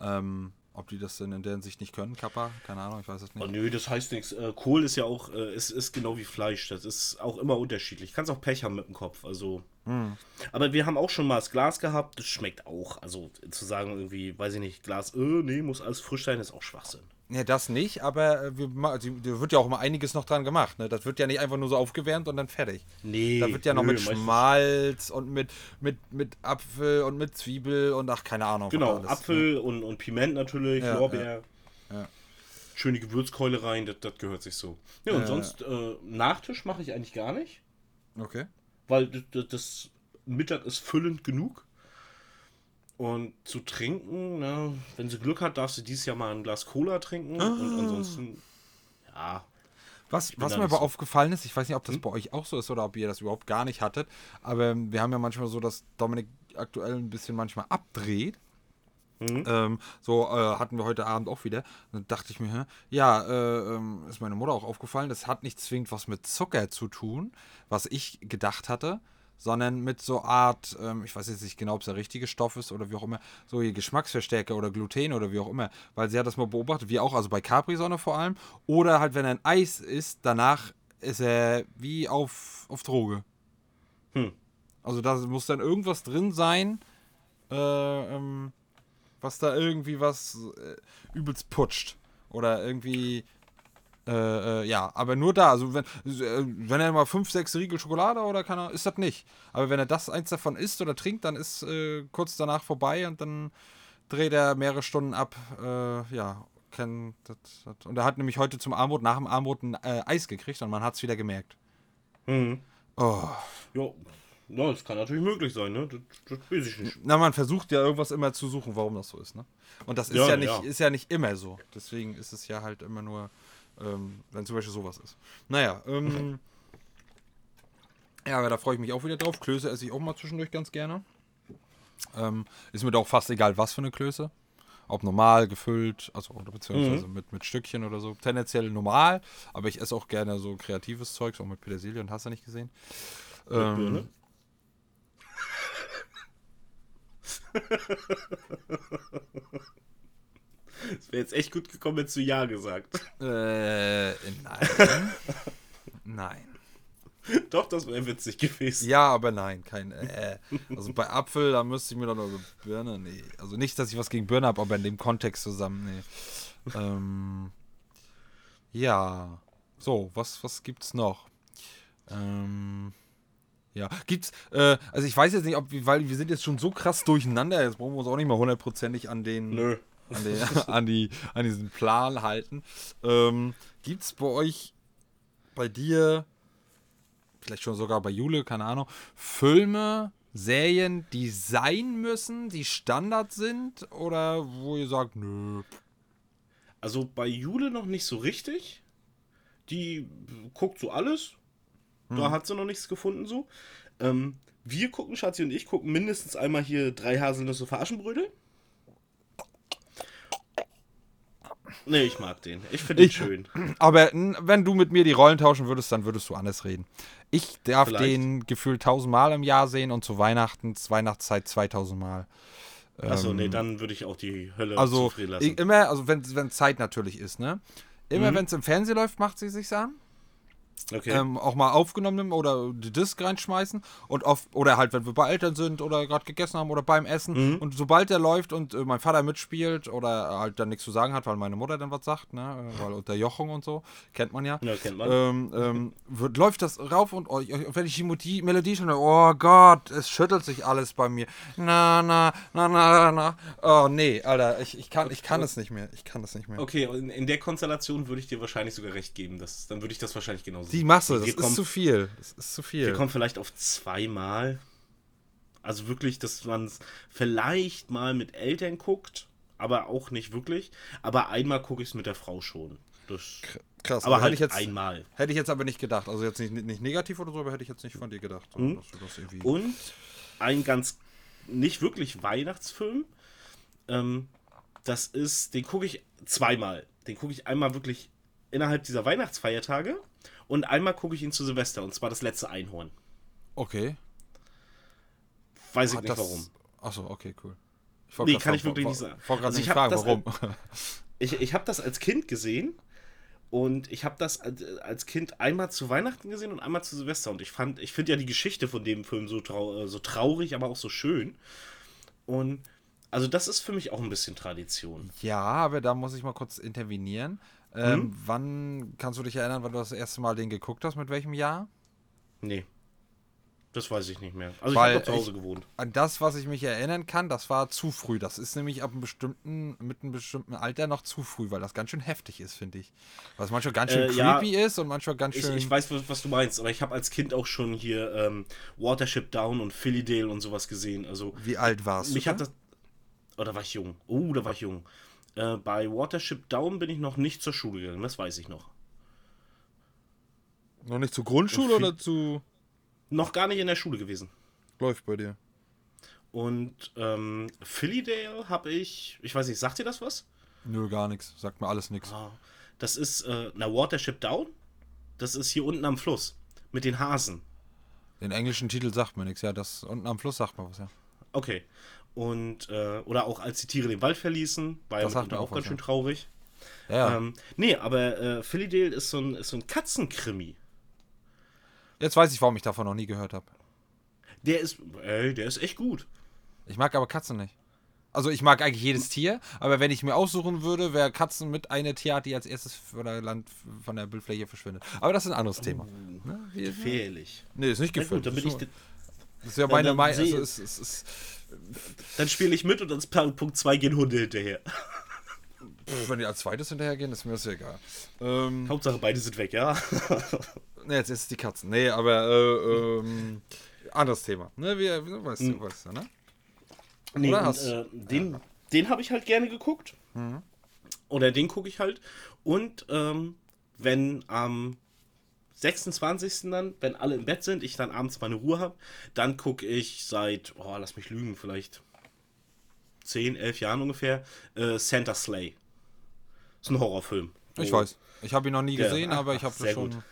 ähm, ob die das denn in der Hinsicht nicht können, Kappa, keine Ahnung, ich weiß es Oh, nicht. nö, das heißt nichts. Äh, Kohl ist ja auch, äh, ist, ist genau wie Fleisch. Das ist auch immer unterschiedlich. Kannst auch Pech haben mit dem Kopf. Also. Hm. Aber wir haben auch schon mal das Glas gehabt. Das schmeckt auch. Also zu sagen irgendwie, weiß ich nicht, Glas, äh, nee, muss alles frisch sein, ist auch Schwachsinn. Ne, das nicht, aber äh, wir, die- da wird ja auch mal einiges noch dran gemacht. Ne? Das wird ja nicht einfach nur so aufgewärmt und dann fertig. Nee. Da wird ja noch nö, mit Schmalz und mit, mit, mit Apfel und mit Zwiebel und ach, keine Ahnung. Genau, alles, Apfel und, und Piment natürlich, Ja, Lorbeer. ja. Schöne Gewürzkeule rein, das, das gehört sich so. Ja, und Äh. sonst äh, Nachtisch mache ich eigentlich gar nicht, Ne? Okay. weil das Mittag ist füllend genug. Und zu trinken, na, wenn sie Glück hat, darf sie dieses Jahr mal ein Glas Cola trinken. Ah. Und ansonsten, ja, Was, was mir aber so- Hm? aufgefallen ist, ich weiß nicht, ob das bei euch auch so ist oder ob ihr das überhaupt gar nicht hattet, aber wir haben ja manchmal so, dass Dominik aktuell ein bisschen manchmal abdreht. Mhm. Ähm, so äh, hatten wir heute Abend auch wieder. Dann dachte ich mir, ja, äh, ähm, ist meine Mutter auch aufgefallen, das hat nicht zwingend was mit Zucker zu tun, was ich gedacht hatte, sondern mit so Art, ähm, ich weiß jetzt nicht genau, ob es der richtige Stoff ist oder wie auch immer, so hier Geschmacksverstärker oder Gluten oder wie auch immer, weil sie hat das mal beobachtet, wie auch, also bei Capri-Sonne vor allem, oder halt, wenn er ein Eis isst, danach ist er wie auf, auf Droge. Hm. Also da muss dann irgendwas drin sein, äh, ähm, was da irgendwie was äh, übelst putscht. Oder irgendwie. Äh, äh, ja, aber nur da. Also wenn, äh, wenn er mal fünf, sechs Riegel Schokolade oder kann er, ist das nicht. Aber wenn er das eins davon isst oder trinkt, dann ist äh, kurz danach vorbei und dann dreht er mehrere Stunden ab. Äh, ja, kennt das, das. Und er hat nämlich heute zum Armut, nach dem Armut ein Eis gekriegt und man hat es wieder gemerkt. Mhm. Oh. Ja, ja, das kann natürlich möglich sein, ne? Das, das weiß ich nicht. Na, man versucht ja irgendwas immer zu suchen, warum das so ist, ne? Und das ist Ja, ja, nicht, ja. ist ja nicht immer so. Deswegen ist es ja halt immer nur, ähm, wenn zum Beispiel sowas ist. Naja, ähm. ja, aber da freue ich mich auch wieder drauf. Klöße esse ich auch mal zwischendurch ganz gerne. Ähm, ist mir doch fast egal, was für eine Klöße. Ob normal, gefüllt, also oder beziehungsweise mit, mit Stückchen oder so. Tendenziell normal, aber ich esse auch gerne so kreatives Zeug, auch mit Petersilie und hast du nicht gesehen. Ähm, Das wäre jetzt echt gut gekommen, hättest du Ja gesagt. Äh, nein. nein. Doch, das wäre witzig gewesen. Ja, aber nein, kein äh. Also bei Apfel, da müsste ich mir doch noch Birne, nee. Also nicht, dass ich was gegen Birne habe, aber in dem Kontext zusammen, nee. ähm, ja. So, was, was gibt's noch? Ähm, ja, gibt's, äh, also ich weiß jetzt nicht, ob, wir- weil wir sind jetzt schon so krass durcheinander, jetzt brauchen wir uns auch nicht mal hundertprozentig an den, Nö. An, den an, die, an diesen Plan halten. Ähm, gibt's bei euch, bei dir, vielleicht schon sogar bei Jule, keine Ahnung, Filme, Serien, die sein müssen, die Standard sind oder wo ihr sagt, nö. Also bei Jule noch nicht so richtig. Die guckt so alles. Da hat sie noch nichts gefunden so. Ähm, wir gucken, Schatzi und ich gucken mindestens einmal hier drei Haselnüsse für Aschenbrödel. Nee, ich mag den. Ich finde ihn schön. Aber wenn du mit mir die Rollen tauschen würdest, dann würdest du anders reden. Ich darf Vielleicht. den gefühlt tausendmal im Jahr sehen und zu Weihnachten, Weihnachtszeit 2000 Mal. Achso, nee, dann würde ich auch die Hölle Ähm, Also zufrieden lassen. ich, immer, also wenn, wenn Zeit natürlich ist, ne? Immer Mhm. wenn es im Fernsehen läuft, macht sie sich's an. Okay. ähm, auch mal aufgenommen nehmen oder die Disc reinschmeißen und auf, oder halt, wenn wir bei Eltern sind oder gerade gegessen haben oder beim Essen und sobald der läuft und äh, mein Vater mitspielt oder halt dann nichts zu sagen hat, weil meine Mutter dann was sagt, ne, äh, weil Unterjochung und so, kennt man ja, Ja, kennt man. Ähm, ähm, wird, läuft das rauf und oh, wenn ich die Melodie, schon oh Gott, es schüttelt sich alles bei mir. Na, na, na, na, na. Oh nee, Alter, ich, ich kann, ich kann es nicht mehr. Ich kann es nicht mehr. Okay, und in der Konstellation würde ich dir wahrscheinlich sogar recht geben. Das, dann würde ich das wahrscheinlich genauso Die Masse, das Wir ist kommen- zu viel. Das ist zu viel. Wir kommen vielleicht auf zweimal. Also wirklich, dass man es vielleicht mal mit Eltern guckt, aber auch nicht wirklich. Aber einmal gucke ich es mit der Frau schon. Das, Krass, aber hätte halt ich jetzt, einmal. Hätte ich jetzt aber nicht gedacht. Also jetzt nicht, nicht negativ oder so, aber hätte ich jetzt nicht von dir gedacht. So, Mhm. Und ein ganz nicht wirklich Weihnachtsfilm. Ähm, das ist, den gucke ich zweimal. Den gucke ich einmal wirklich innerhalb dieser Weihnachtsfeiertage und einmal gucke ich ihn zu Silvester und zwar das letzte Einhorn. okay. Weiß ich Hat nicht das- warum. Achso, okay, cool. Ich Nee, kann ich wirklich wo- nicht sagen. Ich wollte gerade Also nicht ich fragen, das- warum. Ich, ich habe das als Kind gesehen und ich habe das als, als Kind einmal zu Weihnachten gesehen und einmal zu Silvester und ich fand, ich finde ja die Geschichte von dem Film so, trau äh, so traurig, aber auch so schön. Und also das ist für mich auch ein bisschen Tradition. Ja, aber da muss ich mal kurz intervenieren. Ähm, Mhm. Wann kannst du dich erinnern, wann du das erste Mal den geguckt hast? Mit welchem Jahr? Nee. Das weiß ich nicht mehr. Also Weil ich habe zu Hause ich- gewohnt. An das, was ich mich erinnern kann, das war zu früh. Das ist nämlich ab einem bestimmten, mit einem bestimmten Alter noch zu früh, weil das ganz schön heftig ist, finde ich. Was manchmal ganz schön Äh, ja. creepy ist und manchmal ganz Ich, schön. ich weiß, was, was du meinst, aber ich habe als Kind auch schon hier ähm, Watership Down und Philly und sowas gesehen. Also Wie alt warst mich du? hat das. Oh, da war ich jung. Oh, da war ich jung. Äh, bei Watership Down bin ich noch nicht zur Schule gegangen, das weiß ich noch. Noch nicht zur Grundschule Und oder zu. Noch gar nicht in der Schule gewesen. Läuft bei dir. Und ähm, Phillydale habe ich, ich weiß nicht, sagt dir das was? Nö, gar nichts. Sagt mir alles nichts. Ah, Das ist, äh, na, Watership Down? Das ist hier unten am Fluss. Mit den Hasen. Den englischen Titel sagt mir nichts. Ja, das unten am Fluss sagt mir was, ja. Okay. Und, äh, oder auch als die Tiere den Wald verließen, war ja Das mir auch auch ganz schön ja. traurig. Ja, ja. Ähm, nee, aber äh, Phillydale ist so ein, ist so ein Katzenkrimi. Jetzt weiß ich, warum ich davon noch nie gehört habe. Der ist, ey, der ist echt gut. Ich mag aber Katzen nicht. Also ich mag eigentlich jedes Tier, aber wenn ich mir aussuchen würde, wäre Katzen mit einer Tierart, die als erstes von der Land von der Bildfläche verschwindet. Aber das ist ein anderes Thema. Ne? Wie, Gefährlich. nee, ist nicht gut, gefährlich. dann bin das, ich, das ist ja meine Meinung. Also, es, es, es, dann spiele ich mit und ans Punkt 2 gehen Hunde hinterher. wenn die als zweites hinterhergehen, ist mir das egal. Ähm, Hauptsache beide sind weg, ja. ne, jetzt ist es die Katzen. Nee, aber äh, ähm, anderes Thema. Ne, wie, wie, du weißt, du weißt ja, ne? Nee, Oder und, hast- äh, den, den habe ich halt gerne geguckt. Mhm. Oder den gucke ich halt. Und ähm, wenn am 26. dann, wenn alle im Bett sind, ich dann abends meine Ruhe habe, dann gucke ich seit, oh, lass mich lügen, vielleicht 10, 11 Jahren ungefähr, äh, Santa Slay. Ist ein Horrorfilm. Ich Oh. weiß. Ich habe ihn noch nie Ja, gesehen, aber ich habe schon. gut.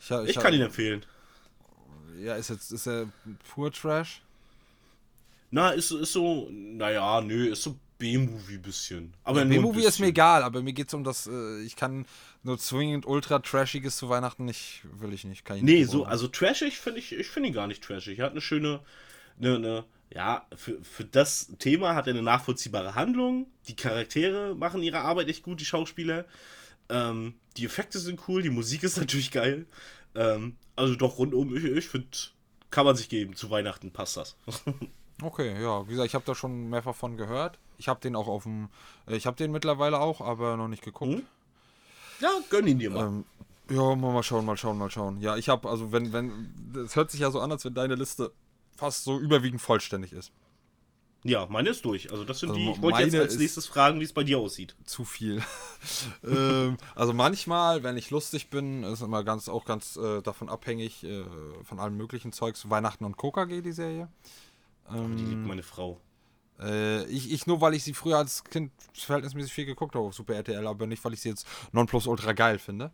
Ich, Ich ha- kann ihn empfehlen. Ja, ist jetzt ist er pur Trash. Na, ist, ist so, naja, nö, ist so B-Movie bisschen. Aber ein B-Movie ist mir egal, aber mir geht es um das, äh, ich kann nur zwingend ultra trashiges zu Weihnachten nicht, will ich nicht. Kann ich Nee, nicht so, also trashig finde ich, ich finde ihn gar nicht trashig. Er hat eine schöne, eine, eine ja, für, für das Thema hat er eine nachvollziehbare Handlung. Die Charaktere machen ihre Arbeit echt gut, die Schauspieler. Ähm, die Effekte sind cool, die Musik ist natürlich geil. Ähm, also doch rundum, ich, ich finde, kann man sich geben. Zu Weihnachten passt das. Okay, ja, wie gesagt, ich habe da schon mehrfach von gehört. Ich habe den auch auf dem, äh, ich habe den mittlerweile auch, aber noch nicht geguckt. Hm? ja, gönn ihn dir mal. Ähm, ja, mal, schauen, mal schauen, mal schauen. Ja, ich habe, also wenn, wenn, es hört sich ja so an, als wenn deine Liste fast so überwiegend vollständig ist. Ja, meine ist durch. Also das sind Also die, ich wollte jetzt als nächstes fragen, wie es bei dir aussieht. zu viel. ähm, also manchmal, wenn ich lustig bin, ist immer ganz auch ganz äh, davon abhängig äh, von allem möglichen Zeugs. Weihnachten und KKG, die Serie. Die liebt meine Frau. Äh, ich, ich nur, weil ich sie früher als Kind verhältnismäßig viel geguckt habe auf Super RTL, aber nicht, weil ich sie jetzt nonplus ultra geil finde.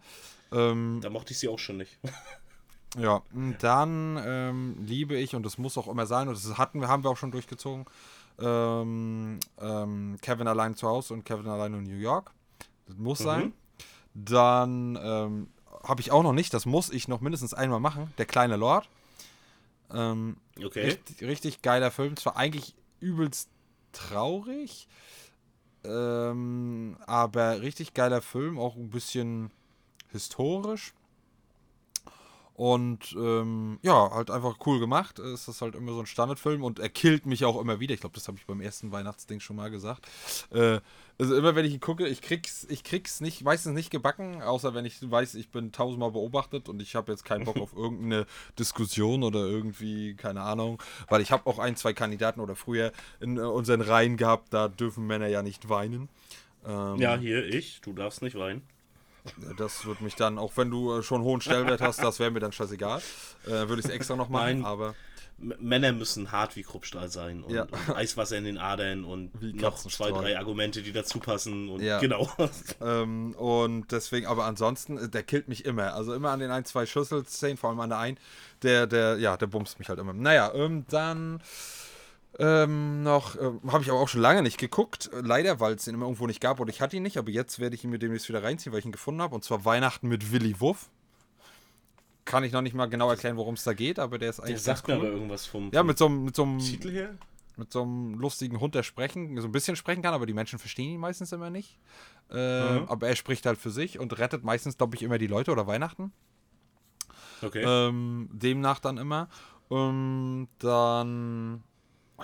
Ähm, Da mochte ich sie auch schon nicht. ja, dann ähm, liebe ich, und das muss auch immer sein, und das hatten wir, haben wir auch schon durchgezogen, ähm, ähm, Kevin allein zu Hause und Kevin allein in New York. Das muss sein. Dann ähm, habe ich auch noch nicht, das muss ich noch mindestens einmal machen. Der kleine Lord. Ähm, Okay. richtig, richtig geiler Film. Zwar eigentlich übelst traurig, ähm, aber richtig geiler Film, auch ein bisschen historisch. Und ähm, ja, halt einfach cool gemacht. Es ist halt immer so ein Standardfilm und er killt mich auch immer wieder. Ich glaube, das habe ich beim ersten Weihnachtsding schon mal gesagt. Äh, also immer wenn ich ihn gucke, ich krieg's, ich krieg's nicht, meistens nicht gebacken, außer wenn ich weiß, ich bin tausendmal beobachtet und ich habe jetzt keinen Bock auf irgendeine Diskussion oder irgendwie, keine Ahnung, weil ich habe auch ein, zwei Kandidaten oder früher in unseren Reihen gehabt, da dürfen Männer ja nicht weinen. Ähm, Ja, hier ich. Du darfst nicht weinen. Das wird mich dann, auch wenn du äh, schon hohen Stellenwert hast, das wäre mir dann scheißegal. Äh, würde ich es extra noch machen, Nein. aber M Männer müssen hart wie Kruppstahl sein und, Ja. und Eiswasser in den Adern und noch zwei, drei Argumente, die dazu passen und Ja. genau. ähm, und deswegen, aber ansonsten, äh, der killt mich immer. Also immer an den ein, zwei Schüsselszenen, vor allem an der einen, der, der, ja, der bumst mich halt immer. Naja, ähm, dann ähm, noch, ähm, habe ich aber auch schon lange nicht geguckt. Äh, Leider, weil es den immer irgendwo nicht gab und ich hatte ihn nicht, aber jetzt werde ich ihn mir demnächst wieder reinziehen, weil ich ihn gefunden habe. Und zwar Weihnachten mit Willy Wuff. Kann ich noch nicht mal genau erklären, worum es da geht, aber der ist Der eigentlich sagt ganz mir aber cool. irgendwas vom, Ja, mit so einem, mit so einem Titel her. mit so einem lustigen Hund, der sprechen, so ein bisschen sprechen kann, aber die Menschen verstehen ihn meistens immer nicht. Äh, Mhm. Aber er spricht halt für sich und rettet meistens, glaube ich, immer die Leute oder Weihnachten. Okay. Ähm, demnach dann immer. Ähm, dann.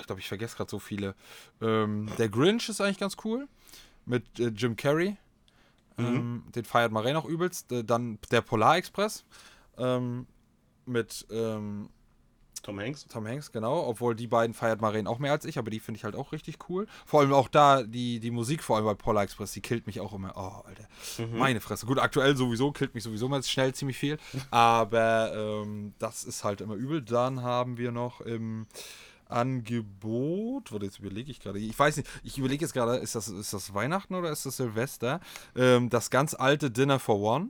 Ich glaube, ich vergesse gerade so viele. Ähm, der Grinch ist eigentlich ganz cool. Mit äh, Jim Carrey. Ähm, den feiert Marais noch übelst. Äh, dann der Polar Express. Ähm, mit ähm, Tom Hanks. Tom Hanks, genau. Obwohl die beiden feiert Maren auch mehr als ich, aber die finde ich halt auch richtig cool. Vor allem auch da, die, die Musik, vor allem bei Polar Express, die killt mich auch immer. Oh, Alter. Meine Fresse. Gut, aktuell sowieso, killt mich sowieso mal schnell ziemlich viel. Aber ähm, das ist halt immer übel. Dann haben wir noch im Angebot. Warte, jetzt überlege ich gerade. Ich weiß nicht, ich überlege jetzt gerade, ist das, ist das Weihnachten oder ist das Silvester? Ähm, das ganz alte Dinner for One.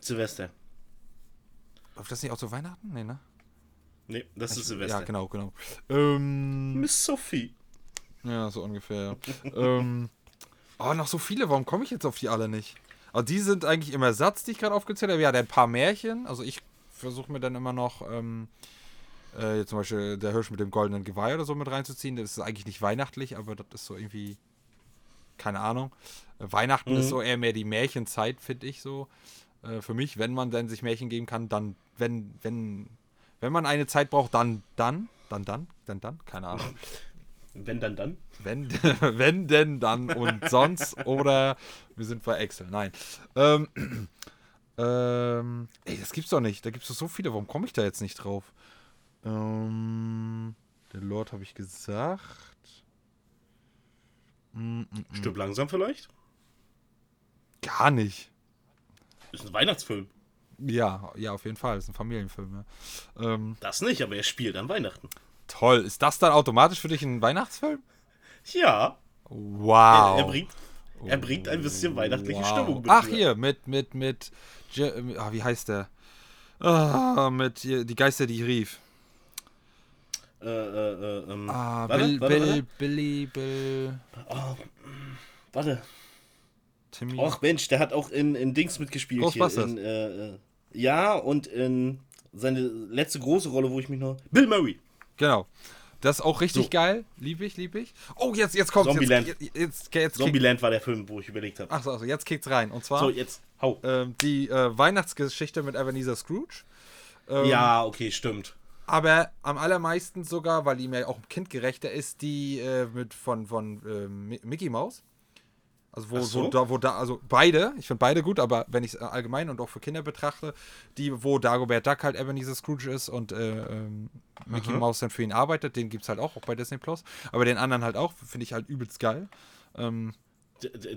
Silvester. Läuft das nicht auch zu Weihnachten? Nee, ne? Nee, das ist Silvester. Ja, genau, genau. Ähm, Miss Sophie. Ja, so ungefähr. ja. ähm, oh, noch so viele. Warum komme ich jetzt auf die alle nicht? Also die sind eigentlich immer Satz, die ich gerade aufgezählt habe. Ja, der ein paar Märchen. Also ich versuche mir dann immer noch ähm, äh, jetzt zum Beispiel der Hirsch mit dem goldenen Geweih oder so mit reinzuziehen. Das ist eigentlich nicht weihnachtlich, aber das ist so irgendwie keine Ahnung. Äh, Weihnachten Mhm. ist so eher mehr die Märchenzeit, finde ich so. Äh, für mich, wenn man dann sich Märchen geben kann, dann, wenn, wenn, wenn man eine Zeit braucht, dann, dann, dann, dann, dann, dann, keine Ahnung. Wenn dann dann. Wenn, wenn denn dann und sonst oder wir sind bei Excel. Nein. Ähm, ähm, ey, das gibt's doch nicht. Da gibt's doch so viele. Warum komme ich da jetzt nicht drauf? Ähm, der Lord habe ich gesagt. Mm, mm, mm. Stirb langsam vielleicht. Gar nicht. Ist ein Weihnachtsfilm. Ja, ja, auf jeden Fall. Ist ein Familienfilm. Ja. Ähm, Das nicht, aber er spielt an Weihnachten. toll. Ist das dann automatisch für dich ein Weihnachtsfilm? Ja. Wow. Er, er, bringt, er bringt ein bisschen weihnachtliche Wow. Stimmung mit. Ach, hier, mit, mit, mit, Je ah, wie heißt der? Ah, mit hier, die Geister, die ich rief. Äh, äh, äh, ähm, Ah, warte, Bill, warte, Bill, warte. Billy, Bill, Oh, warte. Timmy. Och Mensch, der hat auch in, in Dings mitgespielt. Hier, in, äh, äh, ja, und in seine letzte große Rolle, wo ich mich noch. Bill Murray. Genau. Das ist auch richtig So. geil. Lieb ich, lieb ich. Oh, jetzt, jetzt kommt's. Zombieland. Jetzt, jetzt, jetzt, Zombieland war der Film, wo ich überlegt habe. Ach so, also jetzt kickt's rein. Und zwar So, jetzt hau. ähm, die äh, Weihnachtsgeschichte mit Ebenezer Scrooge. Ähm, ja, okay, stimmt. Aber am allermeisten sogar, weil die mir auch kindgerechter ist, die äh, mit von, von äh, Mi- Mickey Mouse. Also wo, so. wo da, wo da, also beide, ich finde beide gut, aber wenn ich es allgemein und auch für Kinder betrachte, die, wo Dagobert Duck halt Ebenezer Scrooge ist und äh, ähm, Mickey Mhm. Mouse dann für ihn arbeitet, den gibt es halt auch, auch bei Disney Plus. Aber den anderen halt auch, finde ich halt übelst geil. Ähm,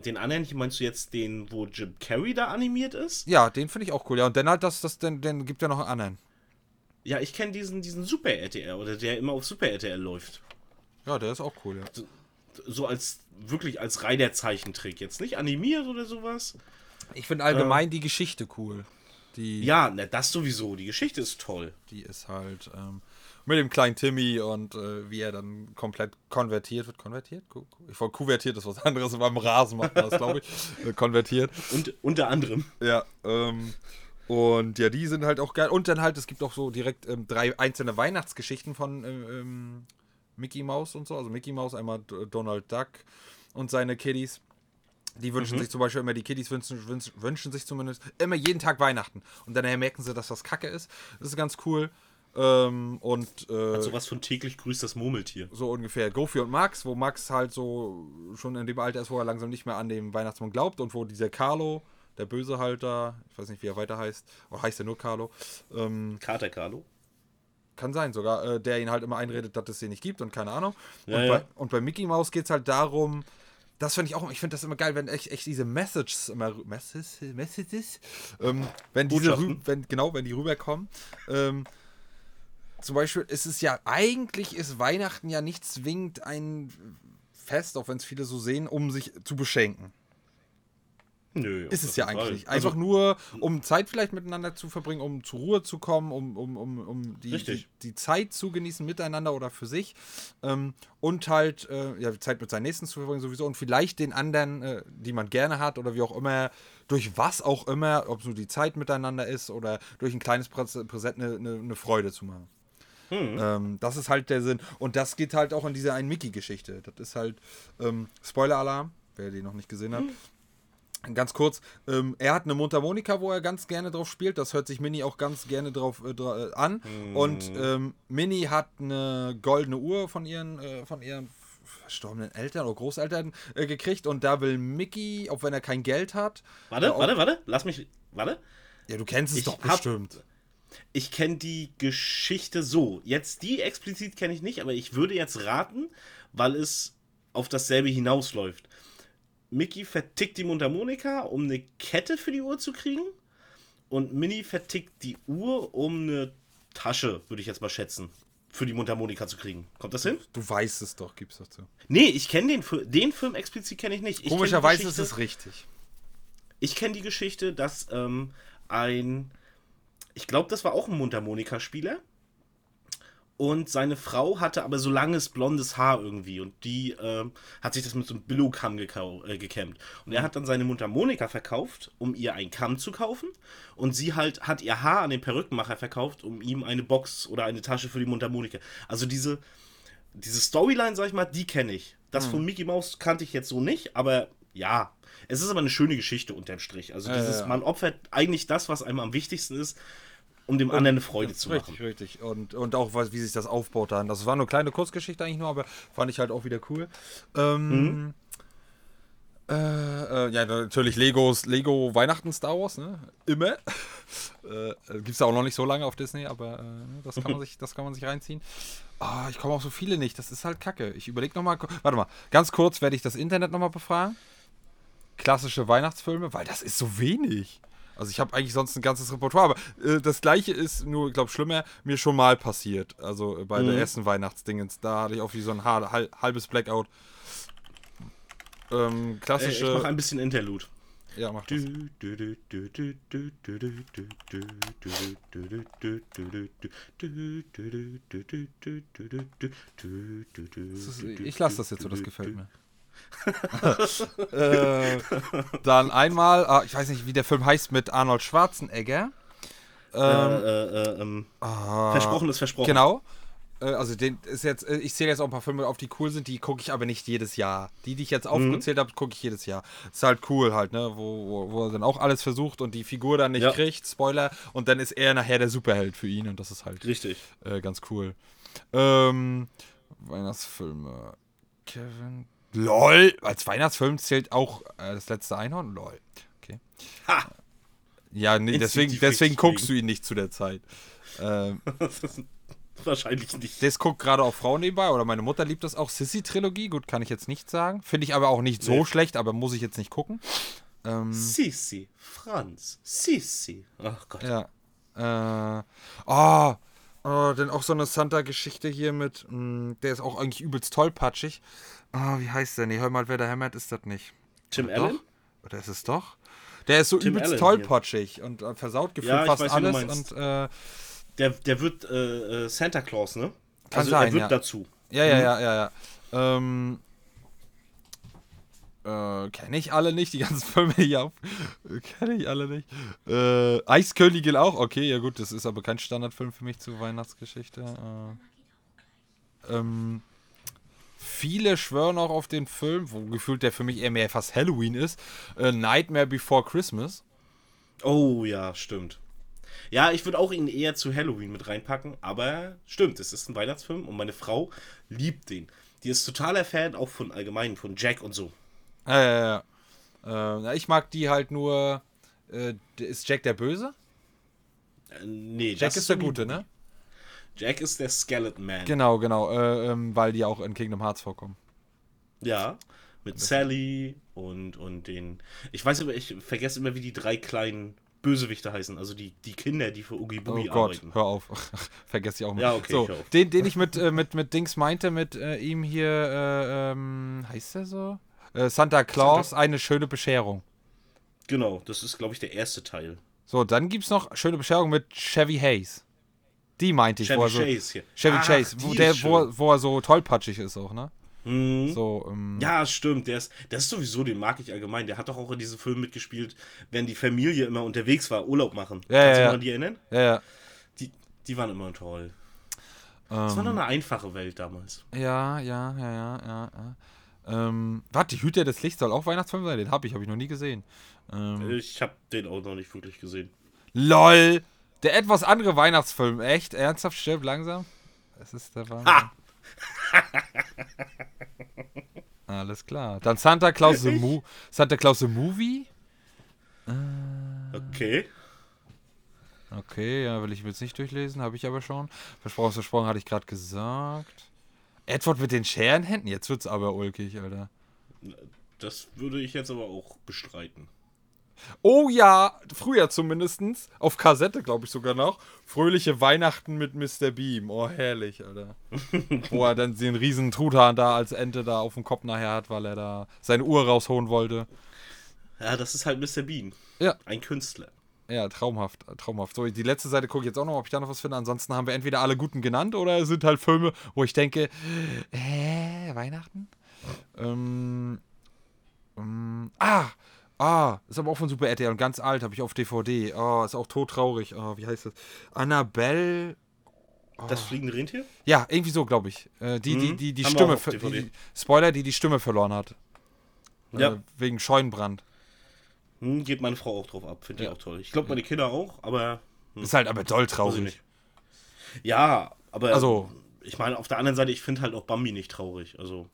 den anderen, meinst du jetzt den, wo Jim Carrey da animiert ist? ja, den finde ich auch cool. Ja, und dann halt das, das, den, den gibt ja noch einen anderen. Ja, ich kenne diesen, diesen Super RTL oder der immer auf Super RTL läuft. Ja, der ist auch cool, ja. So als wirklich als reiner Zeichentrick. Jetzt nicht animiert oder sowas. Ich finde allgemein die Geschichte cool. Die, Ja, na, das sowieso. Die Geschichte ist toll. Die ist halt. Ähm, mit dem kleinen Timmy und äh, wie er dann komplett konvertiert wird. Konvertiert? Ich wollte kuvertiert, das ist was anderes. Beim Rasen macht man das, glaube ich. Äh, konvertiert. Und unter anderem. Ja, ähm, und ja, die sind halt auch geil. Und dann halt, es gibt auch so direkt ähm, drei einzelne Weihnachtsgeschichten von ähm, ähm Mickey Mouse und so. Also Mickey Mouse, einmal Donald Duck und seine Kiddies. Die wünschen mhm. sich zum Beispiel immer, die Kiddies wünschen, wünschen, wünschen, sich zumindest immer jeden Tag Weihnachten. Und dann merken sie, dass das Kacke ist. Das ist ganz cool. Ähm, und äh, Hat sowas von täglich grüßt das Murmeltier. So ungefähr. Goofy und Max, wo Max halt so schon in dem Alter ist, wo er langsam nicht mehr an den Weihnachtsmann glaubt und wo dieser Carlo, der Böse halt da, ich weiß nicht, wie er weiter heißt, oder heißt er nur Carlo? Ähm, Kater Carlo? Kann sein sogar, äh, der ihn halt immer einredet, dass es sie nicht gibt und keine Ahnung. Ja, und, ja. Bei, und bei Mickey Mouse geht es halt darum, das finde ich auch, ich finde das immer geil, wenn echt, echt diese Messages immer, Messages, Messages ähm, wenn diese, wenn, genau, wenn die rüberkommen. Ähm, zum Beispiel ist es ja, eigentlich ist Weihnachten ja nicht zwingend ein Fest, auch wenn es viele so sehen, um sich zu beschenken. Nö. Ist es ja eigentlich. Also, Einfach nur, um Zeit vielleicht miteinander zu verbringen, um zur Ruhe zu kommen, um, um, um, um die, die, die, Zeit zu genießen miteinander oder für sich. Ähm, und halt äh, ja, Zeit mit seinen Nächsten zu verbringen sowieso und vielleicht den anderen, äh, die man gerne hat oder wie auch immer, durch was auch immer, ob es nur die Zeit miteinander ist oder durch ein kleines Präsent eine, eine, eine Freude zu machen. Hm. Ähm, das ist halt der Sinn. Und das geht halt auch in diese ein Mickey-Geschichte. Das ist halt ähm, Spoiler-Alarm, wer die noch nicht gesehen hat. Hm. Ganz kurz, ähm, er hat eine Mundharmonika, wo er ganz gerne drauf spielt. Das hört sich Mini auch ganz gerne drauf äh, äh, an. Mm. Und ähm, Mini hat eine goldene Uhr von ihren, äh, von ihren verstorbenen Eltern oder Großeltern äh, gekriegt. Und da will Mickey, auch wenn er kein Geld hat. Warte, äh, warte, warte, lass mich. Warte. Ja, du kennst es ich doch bestimmt. ich kenne die Geschichte so. Jetzt die explizit kenne ich nicht, aber ich würde jetzt raten, weil es auf dasselbe hinausläuft. Mickey vertickt die Mundharmonika, um eine Kette für die Uhr zu kriegen. Und Minnie vertickt die Uhr, um eine Tasche, würde ich jetzt mal schätzen, für die Mundharmonika zu kriegen. Kommt das hin? Du weißt es doch, gib's doch zu. Nee, ich kenne den, den Film explizit kenne ich nicht. Ich Komischerweise ist es richtig. Ich kenne die Geschichte, dass ähm, ein, ich glaube, das war auch ein Mundharmonikaspieler, und seine Frau hatte aber so langes blondes Haar irgendwie und die äh, hat sich das mit so einem Billo-Kamm äh, gekämmt. Und er hat dann seine Mundharmonika verkauft, um ihr einen Kamm zu kaufen. Und sie halt hat ihr Haar an den Perückenmacher verkauft, um ihm eine Box oder eine Tasche für die Mundharmonika. Also diese, diese Storyline, sag ich mal, die kenne ich. Das mhm. von Mickey Mouse kannte ich jetzt so nicht, aber ja. Es ist aber eine schöne Geschichte unterm Strich. Also dieses, ja, ja. man opfert eigentlich das, was einem am wichtigsten ist um dem anderen eine Freude zu machen. Richtig, richtig. Und, und auch, wie sich das aufbaut dann. Das war eine kleine Kurzgeschichte eigentlich nur, aber fand ich halt auch wieder cool. Ähm, mhm. äh, äh, ja, natürlich Legos, Lego Weihnachten Star Wars, ne? Immer. äh, Gibt es ja auch noch nicht so lange auf Disney, aber äh, das, kann man sich, das kann man sich reinziehen. Oh, ich komme auf so viele nicht, das ist halt kacke. Ich überlege nochmal, warte mal, ganz kurz werde ich das Internet nochmal befragen. Klassische Weihnachtsfilme, weil das ist so wenig. Also ich habe eigentlich sonst ein ganzes Repertoire, aber äh, das gleiche ist nur, ich glaube, schlimmer, mir schon mal passiert. Also äh, bei mhm. der ersten Weihnachtsdingens. Da hatte ich auch wie so ein halbes Blackout. Ähm, klassische. Äh, ich mach ein bisschen Interlude. Ja, mach das. ich lasse das jetzt so, das gefällt mir äh, dann einmal, ah, ich weiß nicht, wie der Film heißt, mit Arnold Schwarzenegger. Ähm, äh, äh, ähm, ah, versprochen ist versprochen. Genau. Äh, also den ist jetzt, äh, ich zähle jetzt auch ein paar Filme auf, die cool sind, die gucke ich aber nicht jedes Jahr. Die, die ich jetzt mhm. aufgezählt mhm. habe, gucke ich jedes Jahr. Ist halt cool halt, ne? Wo, wo, wo, er dann auch alles versucht und die Figur dann nicht ja. kriegt, Spoiler, und dann ist er nachher der Superheld für ihn und das ist halt richtig äh, ganz cool. Ähm, Weihnachtsfilme. Kevin LOL. Als Weihnachtsfilm zählt auch äh, das letzte Einhorn? LOL. Okay. Ha! Ja, nee, deswegen, deswegen guckst du ihn nicht zu der Zeit. Ähm, Wahrscheinlich nicht. Das guckt gerade auch Frauen nebenbei, oder meine Mutter liebt das auch. Sissy-Trilogie, gut, kann ich jetzt nicht sagen. Finde ich aber auch nicht nee. so schlecht, aber muss ich jetzt nicht gucken. Ähm, Sissi, Franz, Sissi. Ach Gott. Ja. Äh, oh, oh, denn auch so eine Santa-Geschichte hier mit, mh, mm, der ist auch eigentlich übelst tollpatschig. Oh, wie heißt der? Nee, hör mal, wer da hämmert, ist das nicht. Tim Oder Allen? Doch? Oder ist es doch? Der ist so Tim übelst Allen, tollpatschig ja. und äh, versaut gefühlt ja, fast weiß, alles. Und äh, Der, der wird äh, äh Santa Claus, ne? Kann also sein, er wird ja. dazu. Ja, ja, Mhm. ja, ja, ja. Ähm, äh, kenne ich alle nicht, die ganzen Filme hier auf. Kenne ich alle nicht. Äh, Eiskönigin auch, okay, ja gut, das ist aber kein Standardfilm für mich zur Weihnachtsgeschichte. Äh, ähm, viele schwören auch auf den Film, wo gefühlt der für mich eher mehr fast Halloween ist. Äh, Nightmare Before Christmas. Oh ja, stimmt. Ja, ich würde auch ihn eher zu Halloween mit reinpacken, aber stimmt, es ist ein Weihnachtsfilm und meine Frau liebt den. Die ist totaler Fan auch von allgemein, von Jack und so. Ja, ja, ja. Äh, ich mag die halt nur. Äh, ist Jack der Böse? Äh, nee, Jack ist der Gute, ne? Jack ist der Skeleton Man. Genau, genau, äh, ähm, weil die auch in Kingdom Hearts vorkommen. Ja, mit Sally und, und den. Ich weiß aber, ich vergesse immer, wie die drei kleinen Bösewichte heißen. Also die, die Kinder, die für Oogie Oh Boogie Gott, arbeiten. hör auf. Vergesse ich auch mal. Ja, okay, so. Den, den ich mit, äh, mit, mit Dings meinte, mit äh, ihm hier, äh, ähm, heißt der so? Äh, Santa Claus, eine schöne Bescherung. Genau, das ist, glaube ich, der erste Teil. So, dann gibt's noch schöne Bescherung mit Chevy Hayes. Die meinte ich, Chevy wo er so, Chase hier. Chevy Ach, Chase, wo, der, wo, er- wo er so tollpatschig ist auch, ne? Mhm. So, ähm, Ja, stimmt. Der ist, der ist sowieso, den mag ich allgemein. Der hat doch auch in diesem Film mitgespielt, wenn die Familie immer unterwegs war, Urlaub machen. Ja, Kannst du ja, dich ja. die erinnern? ja, ja. Die, die waren immer toll. Ähm, Das war noch eine einfache Welt damals. Ja, ja, ja, ja, ja. ja. Ähm, warte, die Hüter des Lichts soll auch Weihnachtsfilm sein? Den habe ich, habe ich noch nie gesehen. Ähm, Ich habe den auch noch nicht wirklich gesehen. LOL! Der etwas andere Weihnachtsfilm. Echt? Ernsthaft? Stirb langsam? Es ist der Wahnsinn. Ha! Alles klar. Dann Santa Claus the, Mo Santa Claus the Movie? Okay. Okay, ja, will ich mir jetzt nicht durchlesen, habe ich aber schon. Versprochen, versprochen hatte ich gerade gesagt. Edward mit den Scherenhänden? Jetzt wird's aber ulkig, Alter. Das würde ich jetzt aber auch bestreiten. Oh ja, früher zumindestens Auf Kassette, glaube ich sogar noch. Fröhliche Weihnachten mit Mr. Beam. Oh, herrlich, Alter. Wo er dann den riesen Truthahn da als Ente da auf dem Kopf nachher hat, weil er da seine Uhr rausholen wollte. Ja, das ist halt Mr. Bean. Ja. Ein Künstler. Ja, traumhaft, traumhaft. So, die letzte Seite gucke ich jetzt auch noch, ob ich da noch was finde. Ansonsten haben wir entweder alle guten genannt oder es sind halt Filme, wo ich denke, äh, Weihnachten? Ähm, ähm, ah, ah, ist aber auch von Super RTL und ganz alt, habe ich auf DVD. Oh, ist auch todtraurig. Oh, wie heißt das? Annabelle. Das fliegende Rentier? Ja, irgendwie so, glaube ich. Äh, die, die, Mhm. die, die Haben wir Stimme, die, Spoiler, die die Stimme verloren hat. Äh, Ja. Wegen Scheunenbrand. Hm, geht meine Frau auch drauf ab. Finde ich Ja. auch toll. Ich glaube, meine Kinder auch, aber Ist halt aber doll ich traurig. nicht. Ja, aber Also- ich meine, auf der anderen Seite, ich finde halt auch Bambi nicht traurig. Also,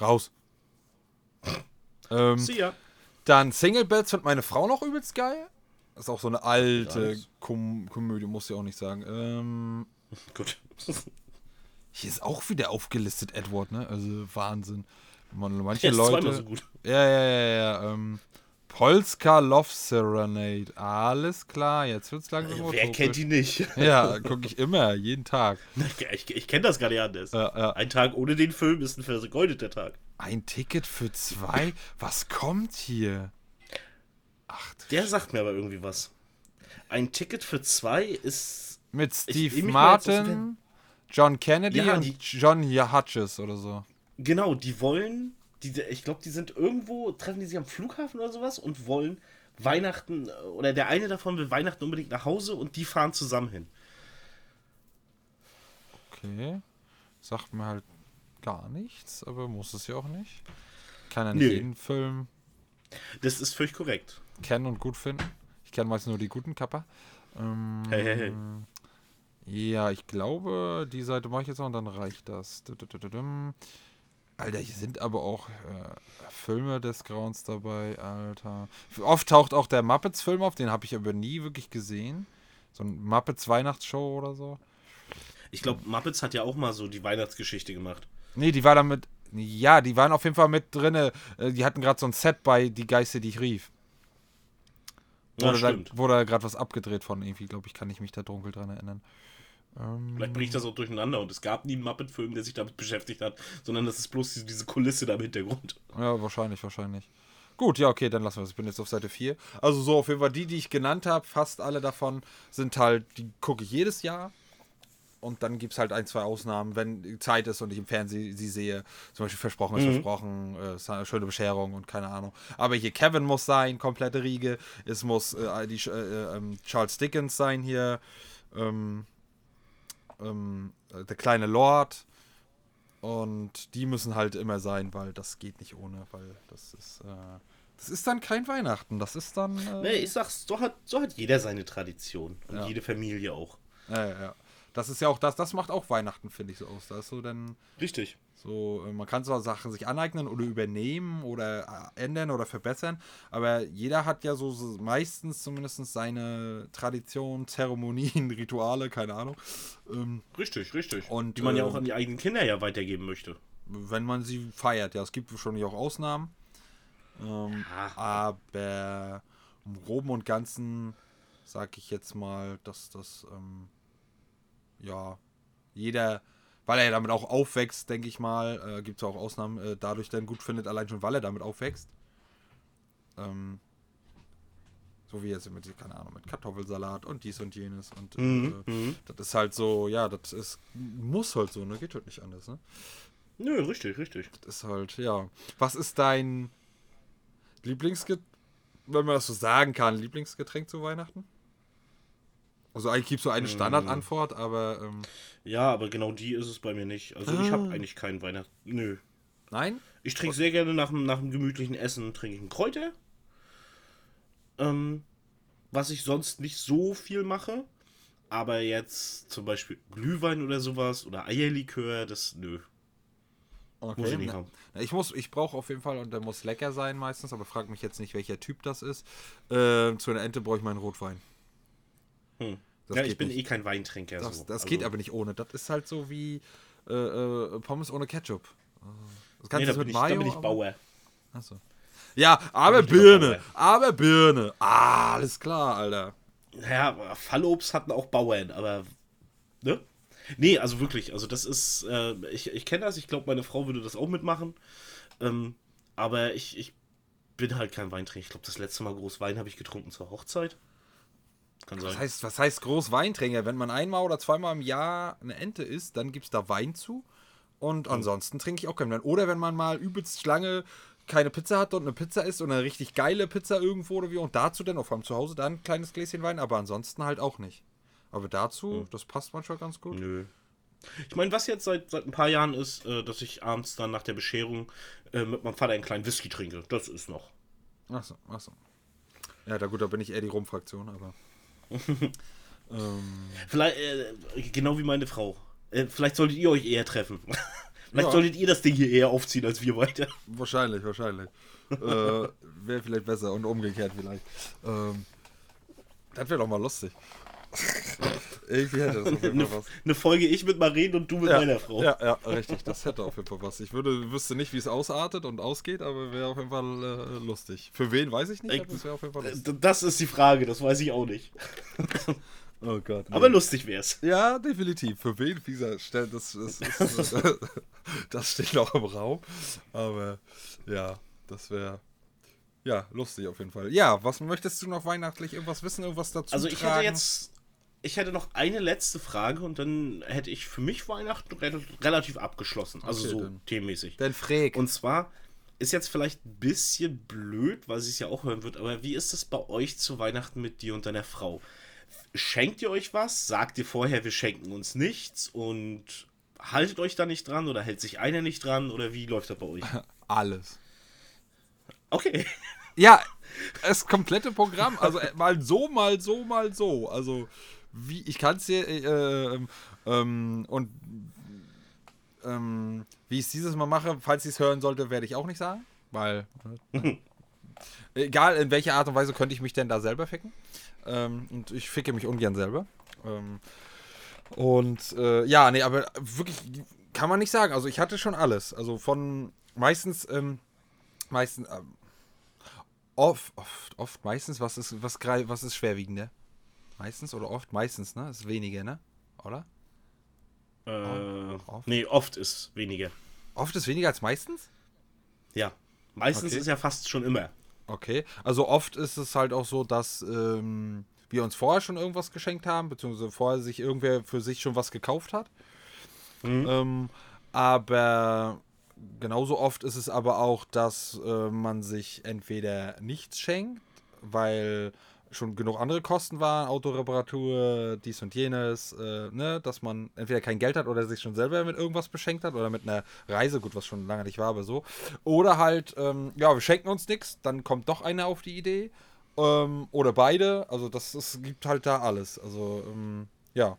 Raus. Ähm, see ya. Dann Single Beds findet meine Frau noch übelst geil. Das ist auch so eine alte. Kom Komödie, muss ich auch nicht sagen. Ähm, Gut. hier ist auch wieder aufgelistet Edward, ne? Also Wahnsinn. Man, manche Leute. so gut. Ja, ja, ja, ja. Ähm, Polska Love Serenade. Alles klar, jetzt wird's langsam Wer utopisch. kennt die nicht? Ja, gucke ich immer, jeden Tag. Ich, ich kenne das gar nicht anders. Ja, ja. Ein Tag ohne den Film ist ein vergeudeter Tag. Ein Ticket für zwei? Was kommt hier? Ach, Der sagt mir aber irgendwie was. Ein Ticket für zwei ist. Mit Ich Steve dem Martin, John Kennedy Ja, und John Hutches oder so. Genau, die wollen. Die, ich glaube, die sind irgendwo, treffen die sich am Flughafen oder sowas und wollen Weihnachten, äh, oder der eine davon will Weihnachten unbedingt nach Hause und die fahren zusammen hin. Okay. Sagt mir halt gar nichts, aber muss es ja auch nicht. Kann ja nicht Nö. jeden Film Das ist völlig korrekt. kennen und gut finden. Ich kenne meist nur die guten Kappa. Ähm, Hey, hey, hey. Ja, ich glaube, die Seite mache ich jetzt noch und dann reicht das. Alter, hier sind aber auch äh, Filme des Grauens dabei, Alter. Oft taucht auch der Muppets-Film auf, den habe ich aber nie wirklich gesehen. So ein Muppets-Weihnachtsshow oder so. Ich glaube, Muppets hat ja auch mal so die Weihnachtsgeschichte gemacht. Nee, die war damit. Ja, die waren auf jeden Fall mit drinne. Äh, Die hatten gerade so ein Set bei Die Geister, die ich rief. Ja, Wurde da, stimmt. wurde da gerade was abgedreht von irgendwie, glaube ich, kann ich mich da dunkel dran erinnern. Ähm, Vielleicht bringe ich das auch durcheinander und es gab nie einen Muppet-Film, der sich damit beschäftigt hat, sondern das ist bloß diese, diese Kulisse da im Hintergrund. Ja, wahrscheinlich, wahrscheinlich. Gut, ja, okay, dann lassen wir es. Ich bin jetzt auf Seite 4. Also so auf jeden Fall die, die ich genannt habe, fast alle davon sind halt, die gucke ich jedes Jahr. Und dann gibt es halt ein, zwei Ausnahmen, wenn Zeit ist und ich im Fernsehen sie sehe. Zum Beispiel Versprochen ist Versprochen, äh, Schöne Bescherung und keine Ahnung. Aber hier Kevin muss sein, komplette Riege. Es muss äh, die, äh, ähm, Charles Dickens sein hier. Ähm, ähm, der kleine Lord. Und die müssen halt immer sein, weil das geht nicht ohne, weil das ist, äh, das ist dann kein Weihnachten. Das ist dann. Äh, Nee, ich sag's, so hat, so hat jeder seine Tradition. Und Ja. jede Familie auch. ja, ja, ja. Das ist ja auch das, das macht auch Weihnachten, finde ich so aus. Da ist so dann Richtig. So, äh, man kann zwar Sachen sich aneignen oder übernehmen oder äh, ändern oder verbessern, aber jeder hat ja so, so meistens zumindest seine Tradition, Zeremonien, Rituale, keine Ahnung. Ähm, Richtig, richtig. Und, die man ja äh, auch an die eigenen Kinder ja weitergeben möchte. wenn man sie feiert. Ja, es gibt schon auch Ausnahmen. Ähm, Ja. aber im Groben und Ganzen sage ich jetzt mal, dass das, ähm, ja, jeder, weil er damit auch aufwächst, denke ich mal, äh, gibt es auch Ausnahmen, äh, dadurch dann gut findet, allein schon, weil er damit aufwächst. Ähm, so wie jetzt mit, keine Ahnung, mit Kartoffelsalat und dies und jenes. Und Mhm, äh, mhm. das ist halt so, ja, das ist, muss halt so, ne? Geht halt nicht anders, ne? Nö, richtig, richtig. Das ist halt, ja. Was ist dein Lieblingsgetränk, wenn man das so sagen kann, Lieblingsgetränk zu Weihnachten? Also eigentlich gibt es so eine Standardantwort, aber ähm, Ja, aber genau die ist es bei mir nicht. Also ich Ah. habe eigentlich keinen Weihnachten. Nö. nein? Ich trinke sehr gerne nach, dem- nach dem gemütlichen Essen trinke ich einen Kräuter. Ähm, was ich sonst nicht so viel mache. Aber jetzt zum Beispiel Glühwein oder sowas oder Eierlikör, das nö. Okay. Muss ich nicht haben. Ich muss, ich brauche auf jeden Fall, und der muss lecker sein meistens, aber frag mich jetzt nicht, welcher Typ das ist. Äh, zu einer Ente brauche ich meinen Rotwein. Hm. Das ja, ich bin nicht. eh kein Weintrinker. Das, so. das Also, geht aber nicht ohne. Das ist halt so wie äh, äh, Pommes ohne Ketchup. Äh, Das Nee, Ganze da mit ich, da Mayo. bin ich Bauer. Achso. Ja, aber Birne. Aber Birne. Ah, alles klar, Alter. Ja, Fallobst hatten auch Bauern, aber. Ne? Nee, also wirklich, also das ist. Äh, ich ich kenne das, ich glaube, meine Frau würde das auch mitmachen. Ähm, aber ich, ich bin halt kein Weintrinker. Ich glaube, das letzte Mal groß Wein habe ich getrunken zur Hochzeit. Kann sein. Was heißt, was heißt groß Weintrinker? Wenn man einmal oder zweimal im Jahr eine Ente isst, dann gibt es da Wein zu. Und ansonsten trinke ich auch keinen Wein. Oder wenn man mal übelst lange keine Pizza hat und eine Pizza isst und eine richtig geile Pizza irgendwo oder wie und dazu dann, auf allem zu Hause, dann ein kleines Gläschen Wein, aber ansonsten halt auch nicht. Aber dazu, das passt manchmal ganz gut. Nö. Ich meine, was jetzt seit, seit ein paar Jahren ist, äh, dass ich abends dann nach der Bescherung äh, mit meinem Vater einen kleinen Whisky trinke. Das ist noch. Achso, achso. Ja, da gut, da bin ich eher die Rum-Fraktion, aber. ähm, Vielleicht, äh, genau wie meine Frau. Äh, vielleicht solltet ihr euch eher treffen. vielleicht Ja. solltet ihr das Ding hier eher aufziehen als wir weiter. wahrscheinlich, wahrscheinlich. äh, wäre vielleicht besser und umgekehrt vielleicht. Ähm, das wäre doch mal lustig. Irgendwie hätte das auf jeden Eine, Fall was. eine Folge ich mit Maren und du mit meiner Frau. Ja, ja, richtig. Das hätte auf jeden Fall was. Ich würde, wüsste nicht, wie es ausartet und ausgeht, aber wäre auf jeden Fall äh, lustig. Für wen weiß ich nicht, aber es wäre auf jeden Fall lustig. Das ist die Frage, das weiß ich auch nicht. Oh Gott. Aber lustig wär's. Ja, definitiv. Für wen dieser Stelle, das, das, ist, das steht noch im Raum. Aber ja, das wäre ja lustig auf jeden Fall. Ja, was möchtest du noch weihnachtlich irgendwas wissen, irgendwas dazu Also ich tragen? hätte jetzt, ich hätte noch eine letzte Frage und dann hätte ich für mich Weihnachten re relativ abgeschlossen. Also Okay, so dann. themenmäßig. Den Freak. Und zwar ist jetzt vielleicht ein bisschen blöd, weil sie es ja auch hören wird, aber wie ist es bei euch zu Weihnachten mit dir und deiner Frau? Schenkt ihr euch was? Sagt ihr vorher, wir schenken uns nichts und haltet euch da nicht dran oder hält sich einer nicht dran oder wie läuft das bei euch? Alles. Okay. Ja, das komplette Programm. Also äh, mal so, mal so, mal so. Also wie ich kann es dir äh, ähm, ähm, und ähm, wie ich es dieses Mal mache, falls ich es hören sollte, werde ich auch nicht sagen, weil äh, egal in welcher Art und Weise könnte ich mich denn da selber ficken. Ähm, und ich ficke mich ungern selber. Ähm, und äh, ja, nee, aber wirklich kann man nicht sagen. Also ich hatte schon alles. Also von meistens, ähm, meistens, oft, oft, oft, meistens, was ist, was, was ist schwerwiegender? Meistens oder oft? Meistens, ne? Ist weniger, ne? Oder? Äh, Oft? nee, oft ist weniger. Oft ist weniger als meistens? Ja. Meistens Okay. ist ja fast schon immer. Okay. Also oft ist es halt auch so, dass ähm, wir uns vorher schon irgendwas geschenkt haben, beziehungsweise vorher sich irgendwer für sich schon was gekauft hat. Mhm. Ähm, aber genauso oft ist es aber auch, dass äh, man sich entweder nichts schenkt, weil schon genug andere Kosten waren, Autoreparatur, dies und jenes, äh, ne, dass man entweder kein Geld hat oder sich schon selber mit irgendwas beschenkt hat oder mit einer Reise, gut, was schon lange nicht war, aber so. Oder halt, ähm, ja, wir schenken uns nichts, dann kommt doch einer auf die Idee. Ähm, oder beide, also das es gibt halt da alles. Also, ähm, ja.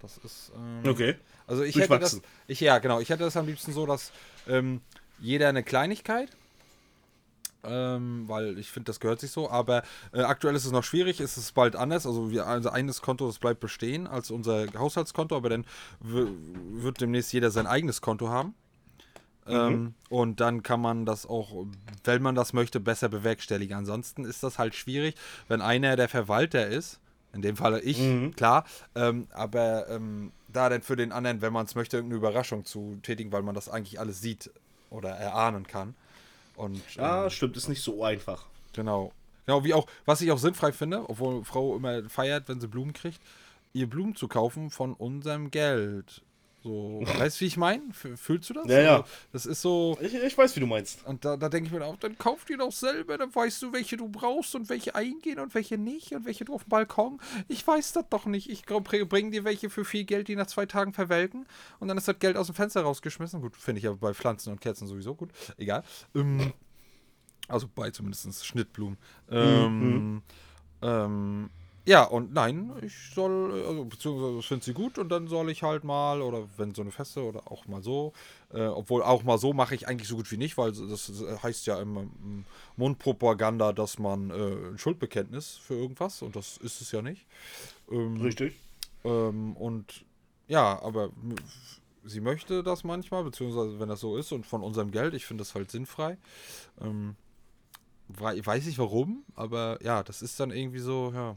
Das ist. ähm, Okay. also ich hätte das, ich ja genau, ich hätte das am liebsten so, dass ähm, jeder eine Kleinigkeit, ähm, weil ich finde, das gehört sich so. Aber äh, aktuell ist es noch schwierig, ist es bald anders. Also wir, unser eines Konto, das bleibt bestehen als unser Haushaltskonto, aber dann wird demnächst jeder sein eigenes Konto haben. Ähm, und dann kann man das auch, wenn man das möchte, besser bewerkstelligen. Ansonsten ist das halt schwierig, wenn einer der Verwalter ist, in dem Falle ich, Mhm. klar, ähm, aber ähm, da dann für den anderen, wenn man es möchte, irgendeine Überraschung zu tätigen, weil man das eigentlich alles sieht oder erahnen kann. Und Ja, ähm, stimmt, ist nicht so einfach. Genau. Genau, wie auch, was ich auch sinnfrei finde, obwohl Frau immer feiert, wenn sie Blumen kriegt, ihr Blumen zu kaufen von unserem Geld. So, weißt du, wie ich meine? Fühlst du das? Ja, ja. Also, das ist so, Ich, ich weiß, wie du meinst. und da, da denke ich mir auch, dann kauf die doch selber, dann weißt du, welche du brauchst und welche eingehen und welche nicht und welche du auf dem Balkon. Ich weiß das doch nicht. Ich bringe dir welche für viel Geld, die nach zwei Tagen verwelken und dann ist das Geld aus dem Fenster rausgeschmissen. Gut, finde ich ja bei Pflanzen und Kerzen sowieso gut. Egal. Ähm, also bei zumindest Schnittblumen. Ähm, ähm, ja, und nein, ich soll, also beziehungsweise ich finde sie gut und dann soll ich halt mal, oder wenn so eine Feste oder auch mal so, äh, obwohl auch mal so mache ich eigentlich so gut wie nicht, weil das heißt ja im, im Mundpropaganda, dass man äh, ein Schuldbekenntnis für irgendwas und das ist es ja nicht. Ähm, Richtig. ähm, und ja, aber sie möchte das manchmal, beziehungsweise wenn das so ist und von unserem Geld, ich finde das halt sinnfrei. Ähm, wei- weiß ich warum, aber ja, das ist dann irgendwie so, ja,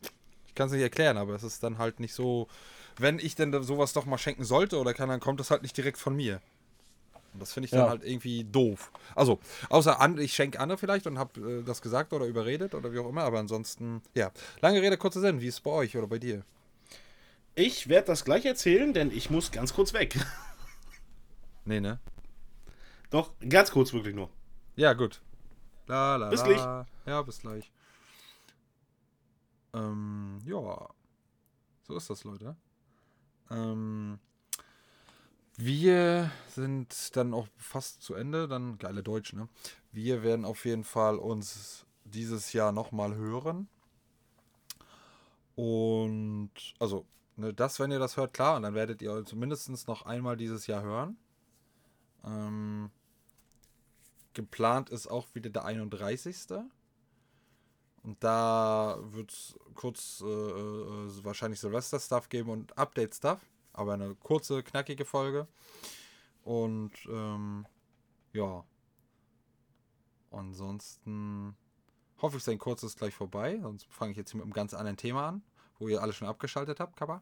kann es nicht erklären, aber es ist dann halt nicht so, wenn ich denn da sowas doch mal schenken sollte oder kann, dann kommt das halt nicht direkt von mir. Und das finde ich dann Ja. halt irgendwie doof. Also, außer an, ich schenke Anne vielleicht und habe äh, das gesagt oder überredet oder wie auch immer, aber ansonsten, ja. Lange Rede, kurzer Sinn, wie ist es bei euch oder bei dir? Ich werde das gleich erzählen, denn ich muss ganz kurz weg. Nee, ne? Doch, ganz kurz wirklich nur. Ja, gut. La, la, Bis la. gleich. Ja, bis gleich. Ähm, ja. So ist das, Leute. Ähm, wir sind dann auch fast zu Ende. Dann, geile Deutsch, ne? Wir werden auf jeden Fall uns dieses Jahr nochmal hören. Und, also, ne, das, wenn ihr das hört, klar. Und dann werdet ihr zumindest noch einmal dieses Jahr hören. Ähm, geplant ist auch wieder der 31. Und da wird es kurz äh, äh, wahrscheinlich Silvester-Stuff geben und Update-Stuff. Aber eine kurze, knackige Folge. Und ähm, ja. Ansonsten hoffe ich, sein Kurz ist gleich vorbei. Sonst fange ich jetzt hier mit einem ganz anderen Thema an, wo ihr alle schon abgeschaltet habt, Kappa.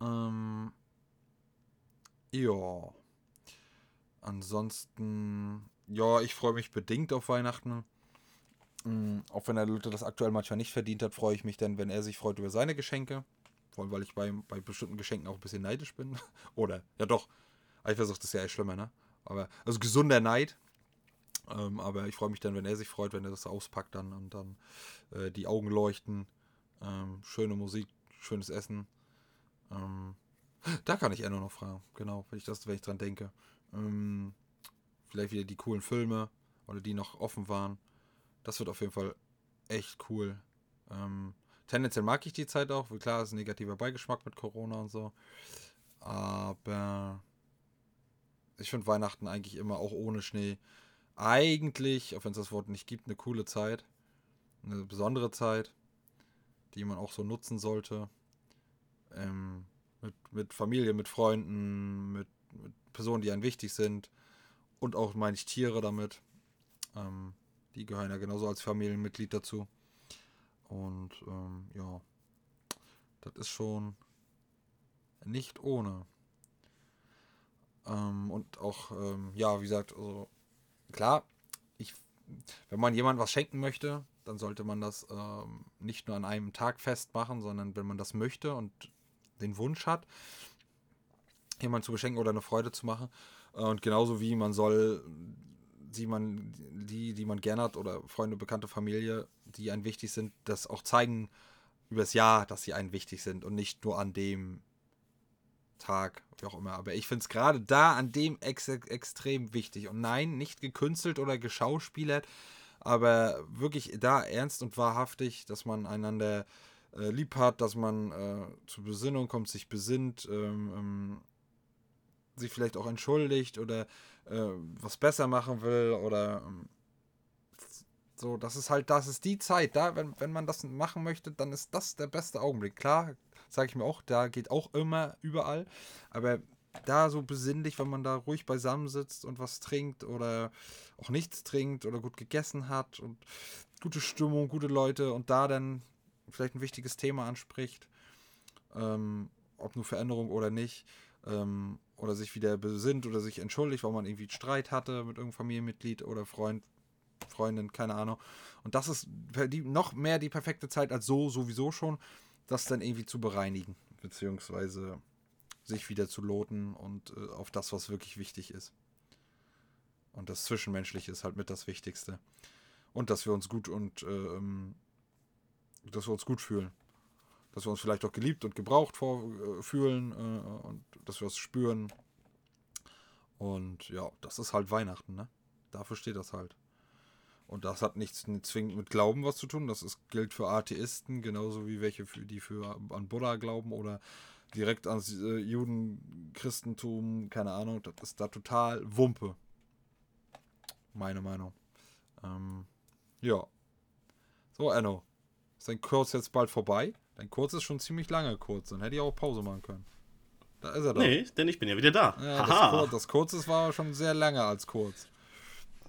Ähm, ja. Ansonsten, ja, ich freue mich bedingt auf Weihnachten. Mm, Auch wenn der Luther das aktuell manchmal nicht verdient hat, freue ich mich dann, wenn er sich freut über seine Geschenke. Vor allem, weil ich bei, bei bestimmten Geschenken auch ein bisschen neidisch bin. Oder, ja doch, Eifersucht ist ja echt schlimmer, ne? Aber, also gesunder Neid. Ähm, aber ich freue mich dann, wenn er sich freut, wenn er das auspackt dann und dann äh, die Augen leuchten. Ähm, schöne Musik, schönes Essen. Ähm, da kann ich nur noch fragen, genau, wenn ich das, wenn ich dran denke. Ähm, vielleicht wieder die coolen Filme oder die noch offen waren. Das wird auf jeden Fall echt cool. Ähm, tendenziell mag ich die Zeit auch. Klar, ist ein negativer Beigeschmack mit Corona und so. Aber ich finde Weihnachten eigentlich immer auch ohne Schnee. Eigentlich, auch wenn es das Wort nicht gibt, eine coole Zeit. Eine besondere Zeit, die man auch so nutzen sollte. Ähm, mit, mit Familie, mit Freunden, mit, mit Personen, die einem wichtig sind. Und auch, meine ich, Tiere damit. Ähm, die gehören ja genauso als Familienmitglied dazu. Und ähm, ja, das ist schon nicht ohne. Ähm, und auch, ähm, ja, wie gesagt, also klar, ich wenn man jemandem was schenken möchte, dann sollte man das ähm, nicht nur an einem Tag festmachen, sondern wenn man das möchte und den Wunsch hat, jemand zu beschenken oder eine Freude zu machen. Äh, und genauso wie man soll die man, die, die man gerne hat oder Freunde, bekannte Familie, die einen wichtig sind, das auch zeigen übers Jahr, dass sie einen wichtig sind und nicht nur an dem Tag, wie auch immer. Aber ich finde es gerade da an dem ex extrem wichtig. Und nein, nicht gekünstelt oder geschauspielert, aber wirklich da ernst und wahrhaftig, dass man einander äh, lieb hat, dass man äh, zur Besinnung kommt, sich besinnt, ähm, ähm, sich vielleicht auch entschuldigt oder äh, was besser machen will oder ähm, so, das ist halt, das ist die Zeit, da, wenn, wenn man das machen möchte, dann ist das der beste Augenblick. Klar, sage ich mir auch, da geht auch immer überall, aber da so besinnlich, wenn man da ruhig beisammen sitzt und was trinkt oder auch nichts trinkt oder gut gegessen hat und gute Stimmung, gute Leute und da dann vielleicht ein wichtiges Thema anspricht, ähm, ob nur Veränderung oder nicht, ähm, oder sich wieder besinnt oder sich entschuldigt, weil man irgendwie Streit hatte mit irgendeinem Familienmitglied oder Freund, Freundin, keine Ahnung. Und das ist die, noch mehr die perfekte Zeit als so sowieso schon, das dann irgendwie zu bereinigen, beziehungsweise sich wieder zu loten und äh, auf das, was wirklich wichtig ist. Und das Zwischenmenschliche ist halt mit das Wichtigste. Und dass wir uns gut und äh, ähm, dass wir uns gut fühlen dass wir uns vielleicht auch geliebt und gebraucht vorfühlen äh, äh, und dass wir es spüren. Und ja, das ist halt Weihnachten, ne? Dafür steht das halt. Und das hat nichts zwingend mit Glauben was zu tun. Das ist, gilt für Atheisten, genauso wie welche, für, die für an Buddha glauben oder direkt ans äh, Juden, Christentum, keine Ahnung. Das ist da total Wumpe. Meine Meinung. Ähm, ja. So, Enno. Ist dein Kurs jetzt bald vorbei? Dein Kurz ist schon ziemlich lange kurz. Dann hätte ich auch Pause machen können. Da ist er doch. Nee, denn ich bin ja wieder da. Ja, das, Kur das Kurzes war schon sehr lange als kurz.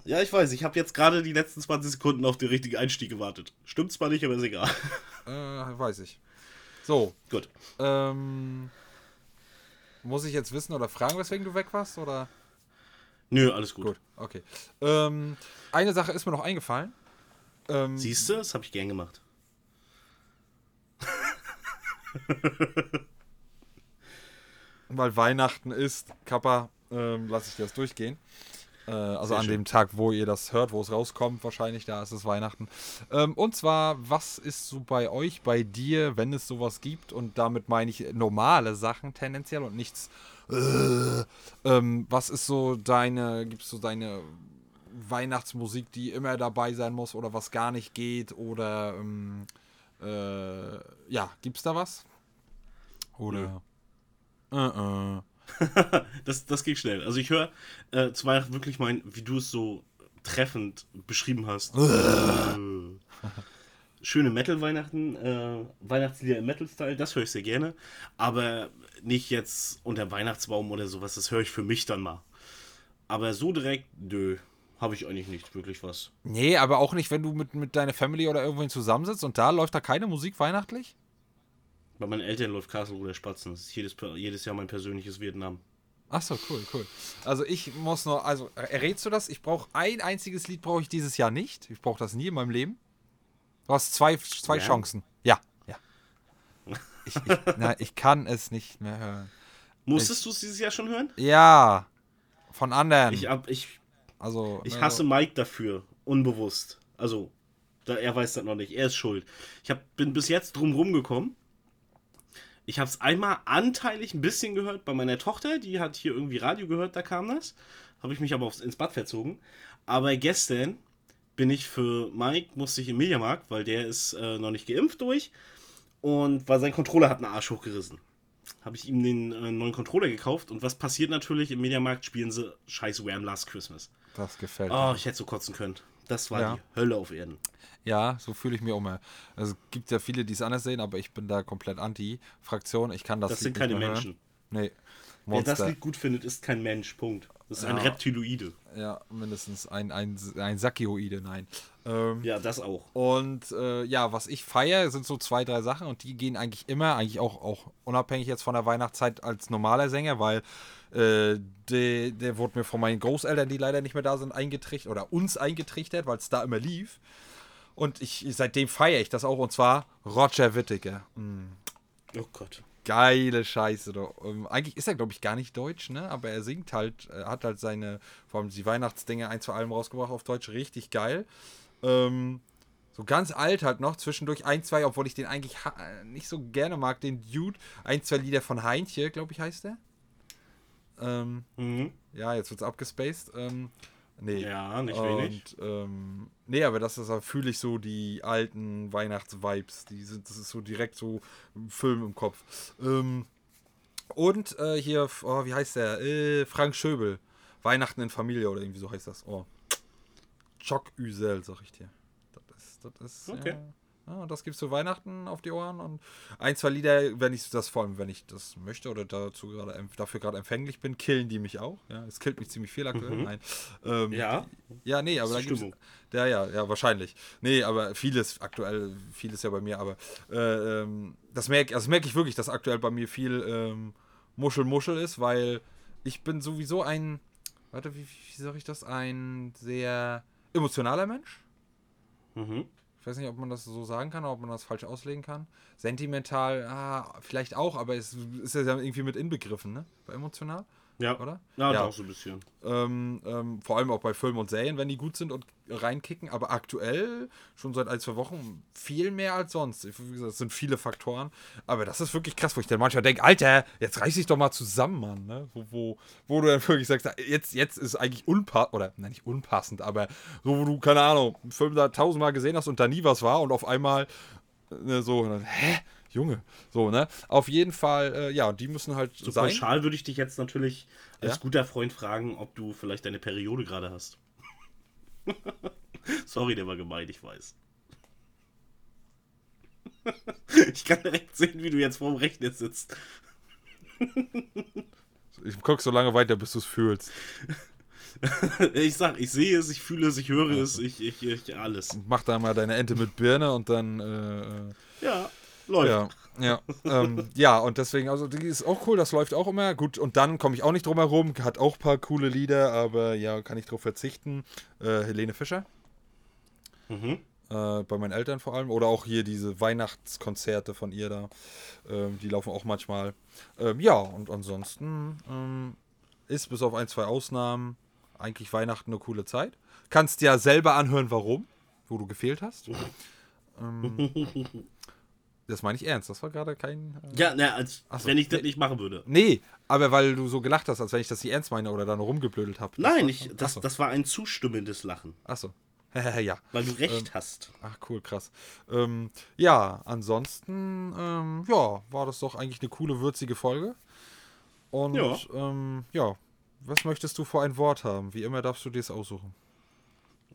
Ja, ich weiß. Ich habe jetzt gerade die letzten 20 Sekunden auf den richtigen Einstieg gewartet. Stimmt zwar nicht, aber ist egal. Äh, weiß ich. So. Gut. Ähm, muss ich jetzt wissen oder fragen, weswegen du weg warst? Oder? Nö, alles gut. Gut, okay. Ähm, eine Sache ist mir noch eingefallen. Ähm, Siehst du, das habe ich gern gemacht. Weil Weihnachten ist, Kappa, ähm, lasse ich dir das durchgehen. Äh, also Sehr an schön. dem Tag, wo ihr das hört, wo es rauskommt, wahrscheinlich, da ist es Weihnachten. Ähm, und zwar, was ist so bei euch, bei dir, wenn es sowas gibt? Und damit meine ich normale Sachen tendenziell und nichts. Äh, ähm, was ist so deine, gibt es so deine Weihnachtsmusik, die immer dabei sein muss oder was gar nicht geht? Oder ähm, äh, ja, gibt's da was? Oder? Uh -uh. das, das geht schnell. Also ich höre äh, zwar wirklich mein, wie du es so treffend beschrieben hast. Schöne Metal-Weihnachten, äh, Weihnachtslieder im Metal-Style, das höre ich sehr gerne. Aber nicht jetzt unter Weihnachtsbaum oder sowas, das höre ich für mich dann mal. Aber so direkt, nö habe ich eigentlich nicht wirklich was. Nee, aber auch nicht, wenn du mit, mit deiner Family oder irgendwohin zusammensitzt und da läuft da keine Musik weihnachtlich? Bei meinen Eltern läuft Castle oder Spatzen. Das ist jedes, jedes Jahr mein persönliches Vietnam. Ach so, cool, cool. Also ich muss noch, also errätst du das? Ich brauche ein einziges Lied brauche ich dieses Jahr nicht. Ich brauche das nie in meinem Leben. Du hast zwei, zwei ja. Chancen. Ja, ja. Ich, ich, na, ich kann es nicht mehr hören. Musstest du es dieses Jahr schon hören? Ja. Von anderen. Ich, ab, ich also, ich ne, hasse Mike dafür, unbewusst. Also, da, er weiß das noch nicht, er ist schuld. Ich hab, bin bis jetzt drum rumgekommen. Ich habe es einmal anteilig ein bisschen gehört bei meiner Tochter, die hat hier irgendwie Radio gehört, da kam das. Habe ich mich aber aufs, ins Bad verzogen. Aber gestern bin ich für Mike, musste ich im Mediamarkt, weil der ist äh, noch nicht geimpft durch. Und weil sein Controller hat einen Arsch hochgerissen habe ich ihm den äh, neuen Controller gekauft. Und was passiert natürlich? Im Mediamarkt spielen sie scheiß Wham Last Christmas. Das gefällt oh, mir. Oh, ich hätte so kotzen können. Das war ja. die Hölle auf Erden. Ja, so fühle ich mich auch mal. Also, es gibt ja viele, die es anders sehen, aber ich bin da komplett anti-Fraktion. Ich kann das Das Lied sind keine Menschen. Nee. Monster. Wer das Lied gut findet, ist kein Mensch. Punkt. Das ist ein Ja. Reptiloide. Ja, mindestens ein, ein, ein Sakioide, nein. Ähm, Ja, das auch. Und äh, ja, was ich feiere, sind so zwei, drei Sachen und die gehen eigentlich immer, eigentlich auch, auch unabhängig jetzt von der Weihnachtszeit als normaler Sänger, weil äh, der, der wurde mir von meinen Großeltern, die leider nicht mehr da sind, eingetrichtert oder uns eingetrichtert, weil es da immer lief. Und ich seitdem feiere ich das auch und zwar Roger Whittaker. Mm, Oh Gott. Geile Scheiße. Doch. Ähm, eigentlich ist er, glaube ich, gar nicht deutsch, ne? Aber er singt halt, er hat halt seine, vor allem die Weihnachtsdinge, ein, zwei Alben rausgebracht auf Deutsch, richtig geil. Ähm, so ganz alt halt noch, zwischendurch ein, zwei, obwohl ich den eigentlich äh, nicht so gerne mag, den Dude. Ein, zwei Lieder von Heintje, glaube ich, heißt der. Ähm, Mhm. ja, jetzt wird's abgespaced. Ähm, nee. Ja, nicht wenig. Und, ähm, nee, aber das ist, da fühle ich so die alten Weihnachtsvibes. Die sind, das ist so direkt so ein Film im Kopf. Ähm, und äh, hier, oh, wie heißt der? Äh, Frank Schöbel. Weihnachten in Familie oder irgendwie so heißt das. Oh. Choc Üsel, sag ich dir. Das ist, das ist, Okay. ja. Ja, und das gibt's zu Weihnachten auf die Ohren und ein, zwei Lieder, wenn ich das vor allem, wenn ich das möchte oder dazu gerade dafür gerade empfänglich bin, killen die mich auch. Ja, es killt mich ziemlich viel aktuell. Mhm. Nein. Ähm, Ja, ja, nee, aber da gibt's, ja, ja, ja, wahrscheinlich. Nee, aber vieles aktuell, vieles ja bei mir, aber äh, ähm, das merke das merk ich wirklich, dass aktuell bei mir viel ähm, Muschel Muschel ist, weil ich bin sowieso ein, warte, wie, wie sag ich das, ein sehr emotionaler Mensch. Mhm. Ich weiß nicht, ob man das so sagen kann oder ob man das falsch auslegen kann. Sentimental, ah, vielleicht auch, aber es ist ja irgendwie mit inbegriffen, ne? Bei emotional, Ja. oder? Ja, Ja. doch so ein bisschen. Ähm, ähm, vor allem auch bei Filmen und Serien, wenn die gut sind und reinkicken. Aber aktuell, schon seit ein, zwei Wochen, viel mehr als sonst. Wie gesagt, es sind viele Faktoren. Aber das ist wirklich krass, wo ich dann manchmal denke, Alter, jetzt reiß dich doch mal zusammen, Mann. Ne? Wo, wo, wo du dann wirklich sagst, jetzt, jetzt ist eigentlich unpassend, oder nein, nicht unpassend, aber so, wo du, keine Ahnung, einen Film da tausendmal gesehen hast und da nie was war und auf einmal ne, so, und dann, hä? Junge, so, ne? Auf jeden Fall, äh, ja, die müssen halt So sein. pauschal würde ich dich jetzt natürlich als Ja? guter Freund fragen, ob du vielleicht deine Periode gerade hast. Sorry, der war gemein, ich weiß. ich kann direkt sehen, wie du jetzt vorm Rechner sitzt. Ich guck so lange weiter, bis du es fühlst. Ich sag, ich sehe es, ich fühle es, ich höre es, ich, ich, ich alles. Mach da mal deine Ente mit Birne und dann, äh, äh, Ja, läuft. ja, ja, ähm, ja, und deswegen, also die ist auch cool, das läuft auch immer. Gut, und dann komme ich auch nicht drum herum, hat auch ein paar coole Lieder, aber ja, kann ich drauf verzichten. Äh, Helene Fischer, Mhm. äh, bei meinen Eltern vor allem, oder auch hier diese Weihnachtskonzerte von ihr da, ähm, die laufen auch manchmal. Ähm, ja, und ansonsten ähm, ist bis auf ein, zwei Ausnahmen eigentlich Weihnachten eine coole Zeit. Kannst ja selber anhören, warum, wo du gefehlt hast. ähm, das meine ich ernst, das war gerade kein. Äh, Ja, na, als Ach so. wenn ich das nicht machen würde. Nee, aber weil du so gelacht hast, als wenn ich das nicht ernst meine oder da nur rumgeblödelt habe. Nein, ich, das, Achso. das war ein zustimmendes Lachen, Achso. ja. weil du recht hast. Ach cool, krass. Ähm, ja, ansonsten, ähm, ja, war das doch eigentlich eine coole, würzige Folge. Und Ja. Ähm, ja, was möchtest du für ein Wort haben? Wie immer darfst du dir es aussuchen.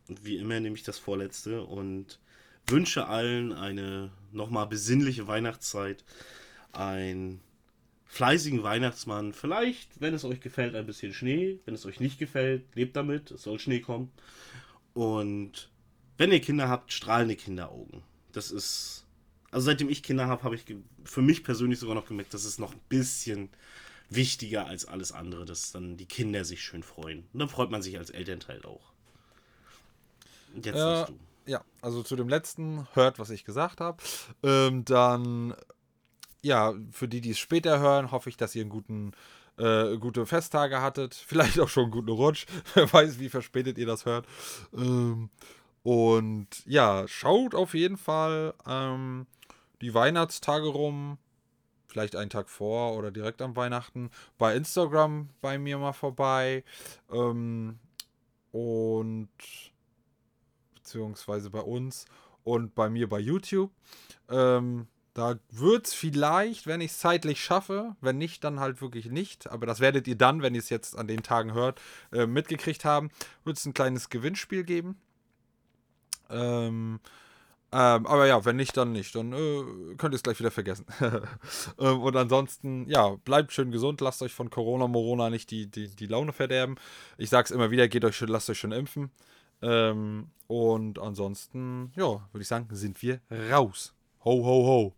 Wie immer nehme ich das vorletzte und wünsche allen eine nochmal besinnliche Weihnachtszeit, einen fleißigen Weihnachtsmann, vielleicht, wenn es euch gefällt, ein bisschen Schnee, wenn es euch nicht gefällt, lebt damit, es soll Schnee kommen. Und wenn ihr Kinder habt, strahlende Kinderaugen. Das ist, also seitdem ich Kinder habe, habe ich für mich persönlich sogar noch gemerkt, das ist noch ein bisschen wichtiger als alles andere, dass dann die Kinder sich schön freuen. Und dann freut man sich als Elternteil auch. Und jetzt Äh, du. Ja, also zu dem letzten, hört, was ich gesagt habe. Ähm, dann, ja, für die, die es später hören, hoffe ich, dass ihr einen guten, äh, gute Festtage hattet. Vielleicht auch schon einen guten Rutsch. Wer weiß, wie verspätet ihr das hört. Ähm, und ja, schaut auf jeden Fall ähm, die Weihnachtstage rum. Vielleicht einen Tag vor oder direkt am Weihnachten. Bei Instagram bei mir mal vorbei. Ähm, und beziehungsweise bei uns und bei mir bei YouTube. Ähm, da wird es vielleicht, wenn ich es zeitlich schaffe, wenn nicht, dann halt wirklich nicht. Aber das werdet ihr dann, wenn ihr es jetzt an den Tagen hört, äh, mitgekriegt haben, wird es ein kleines Gewinnspiel geben. Ähm, Ähm, aber ja, wenn nicht, dann nicht. Dann äh, könnt ihr es gleich wieder vergessen. ähm, und ansonsten, ja, bleibt schön gesund. Lasst euch von Corona, Morona nicht die, die, die Laune verderben. Ich sag's immer wieder, geht euch, lasst euch schon impfen. Ähm, und ansonsten, ja, würde ich sagen, sind wir raus. Ho, ho, ho.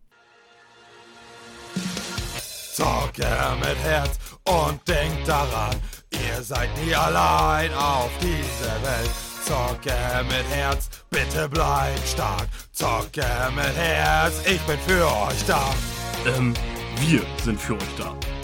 Zocke mit Herz und denkt daran, ihr seid nie allein auf dieser Welt. Zocke mit Herz, bitte bleibt stark. Zocke mit Herz, ich bin für euch da. Ähm, wir sind für euch da.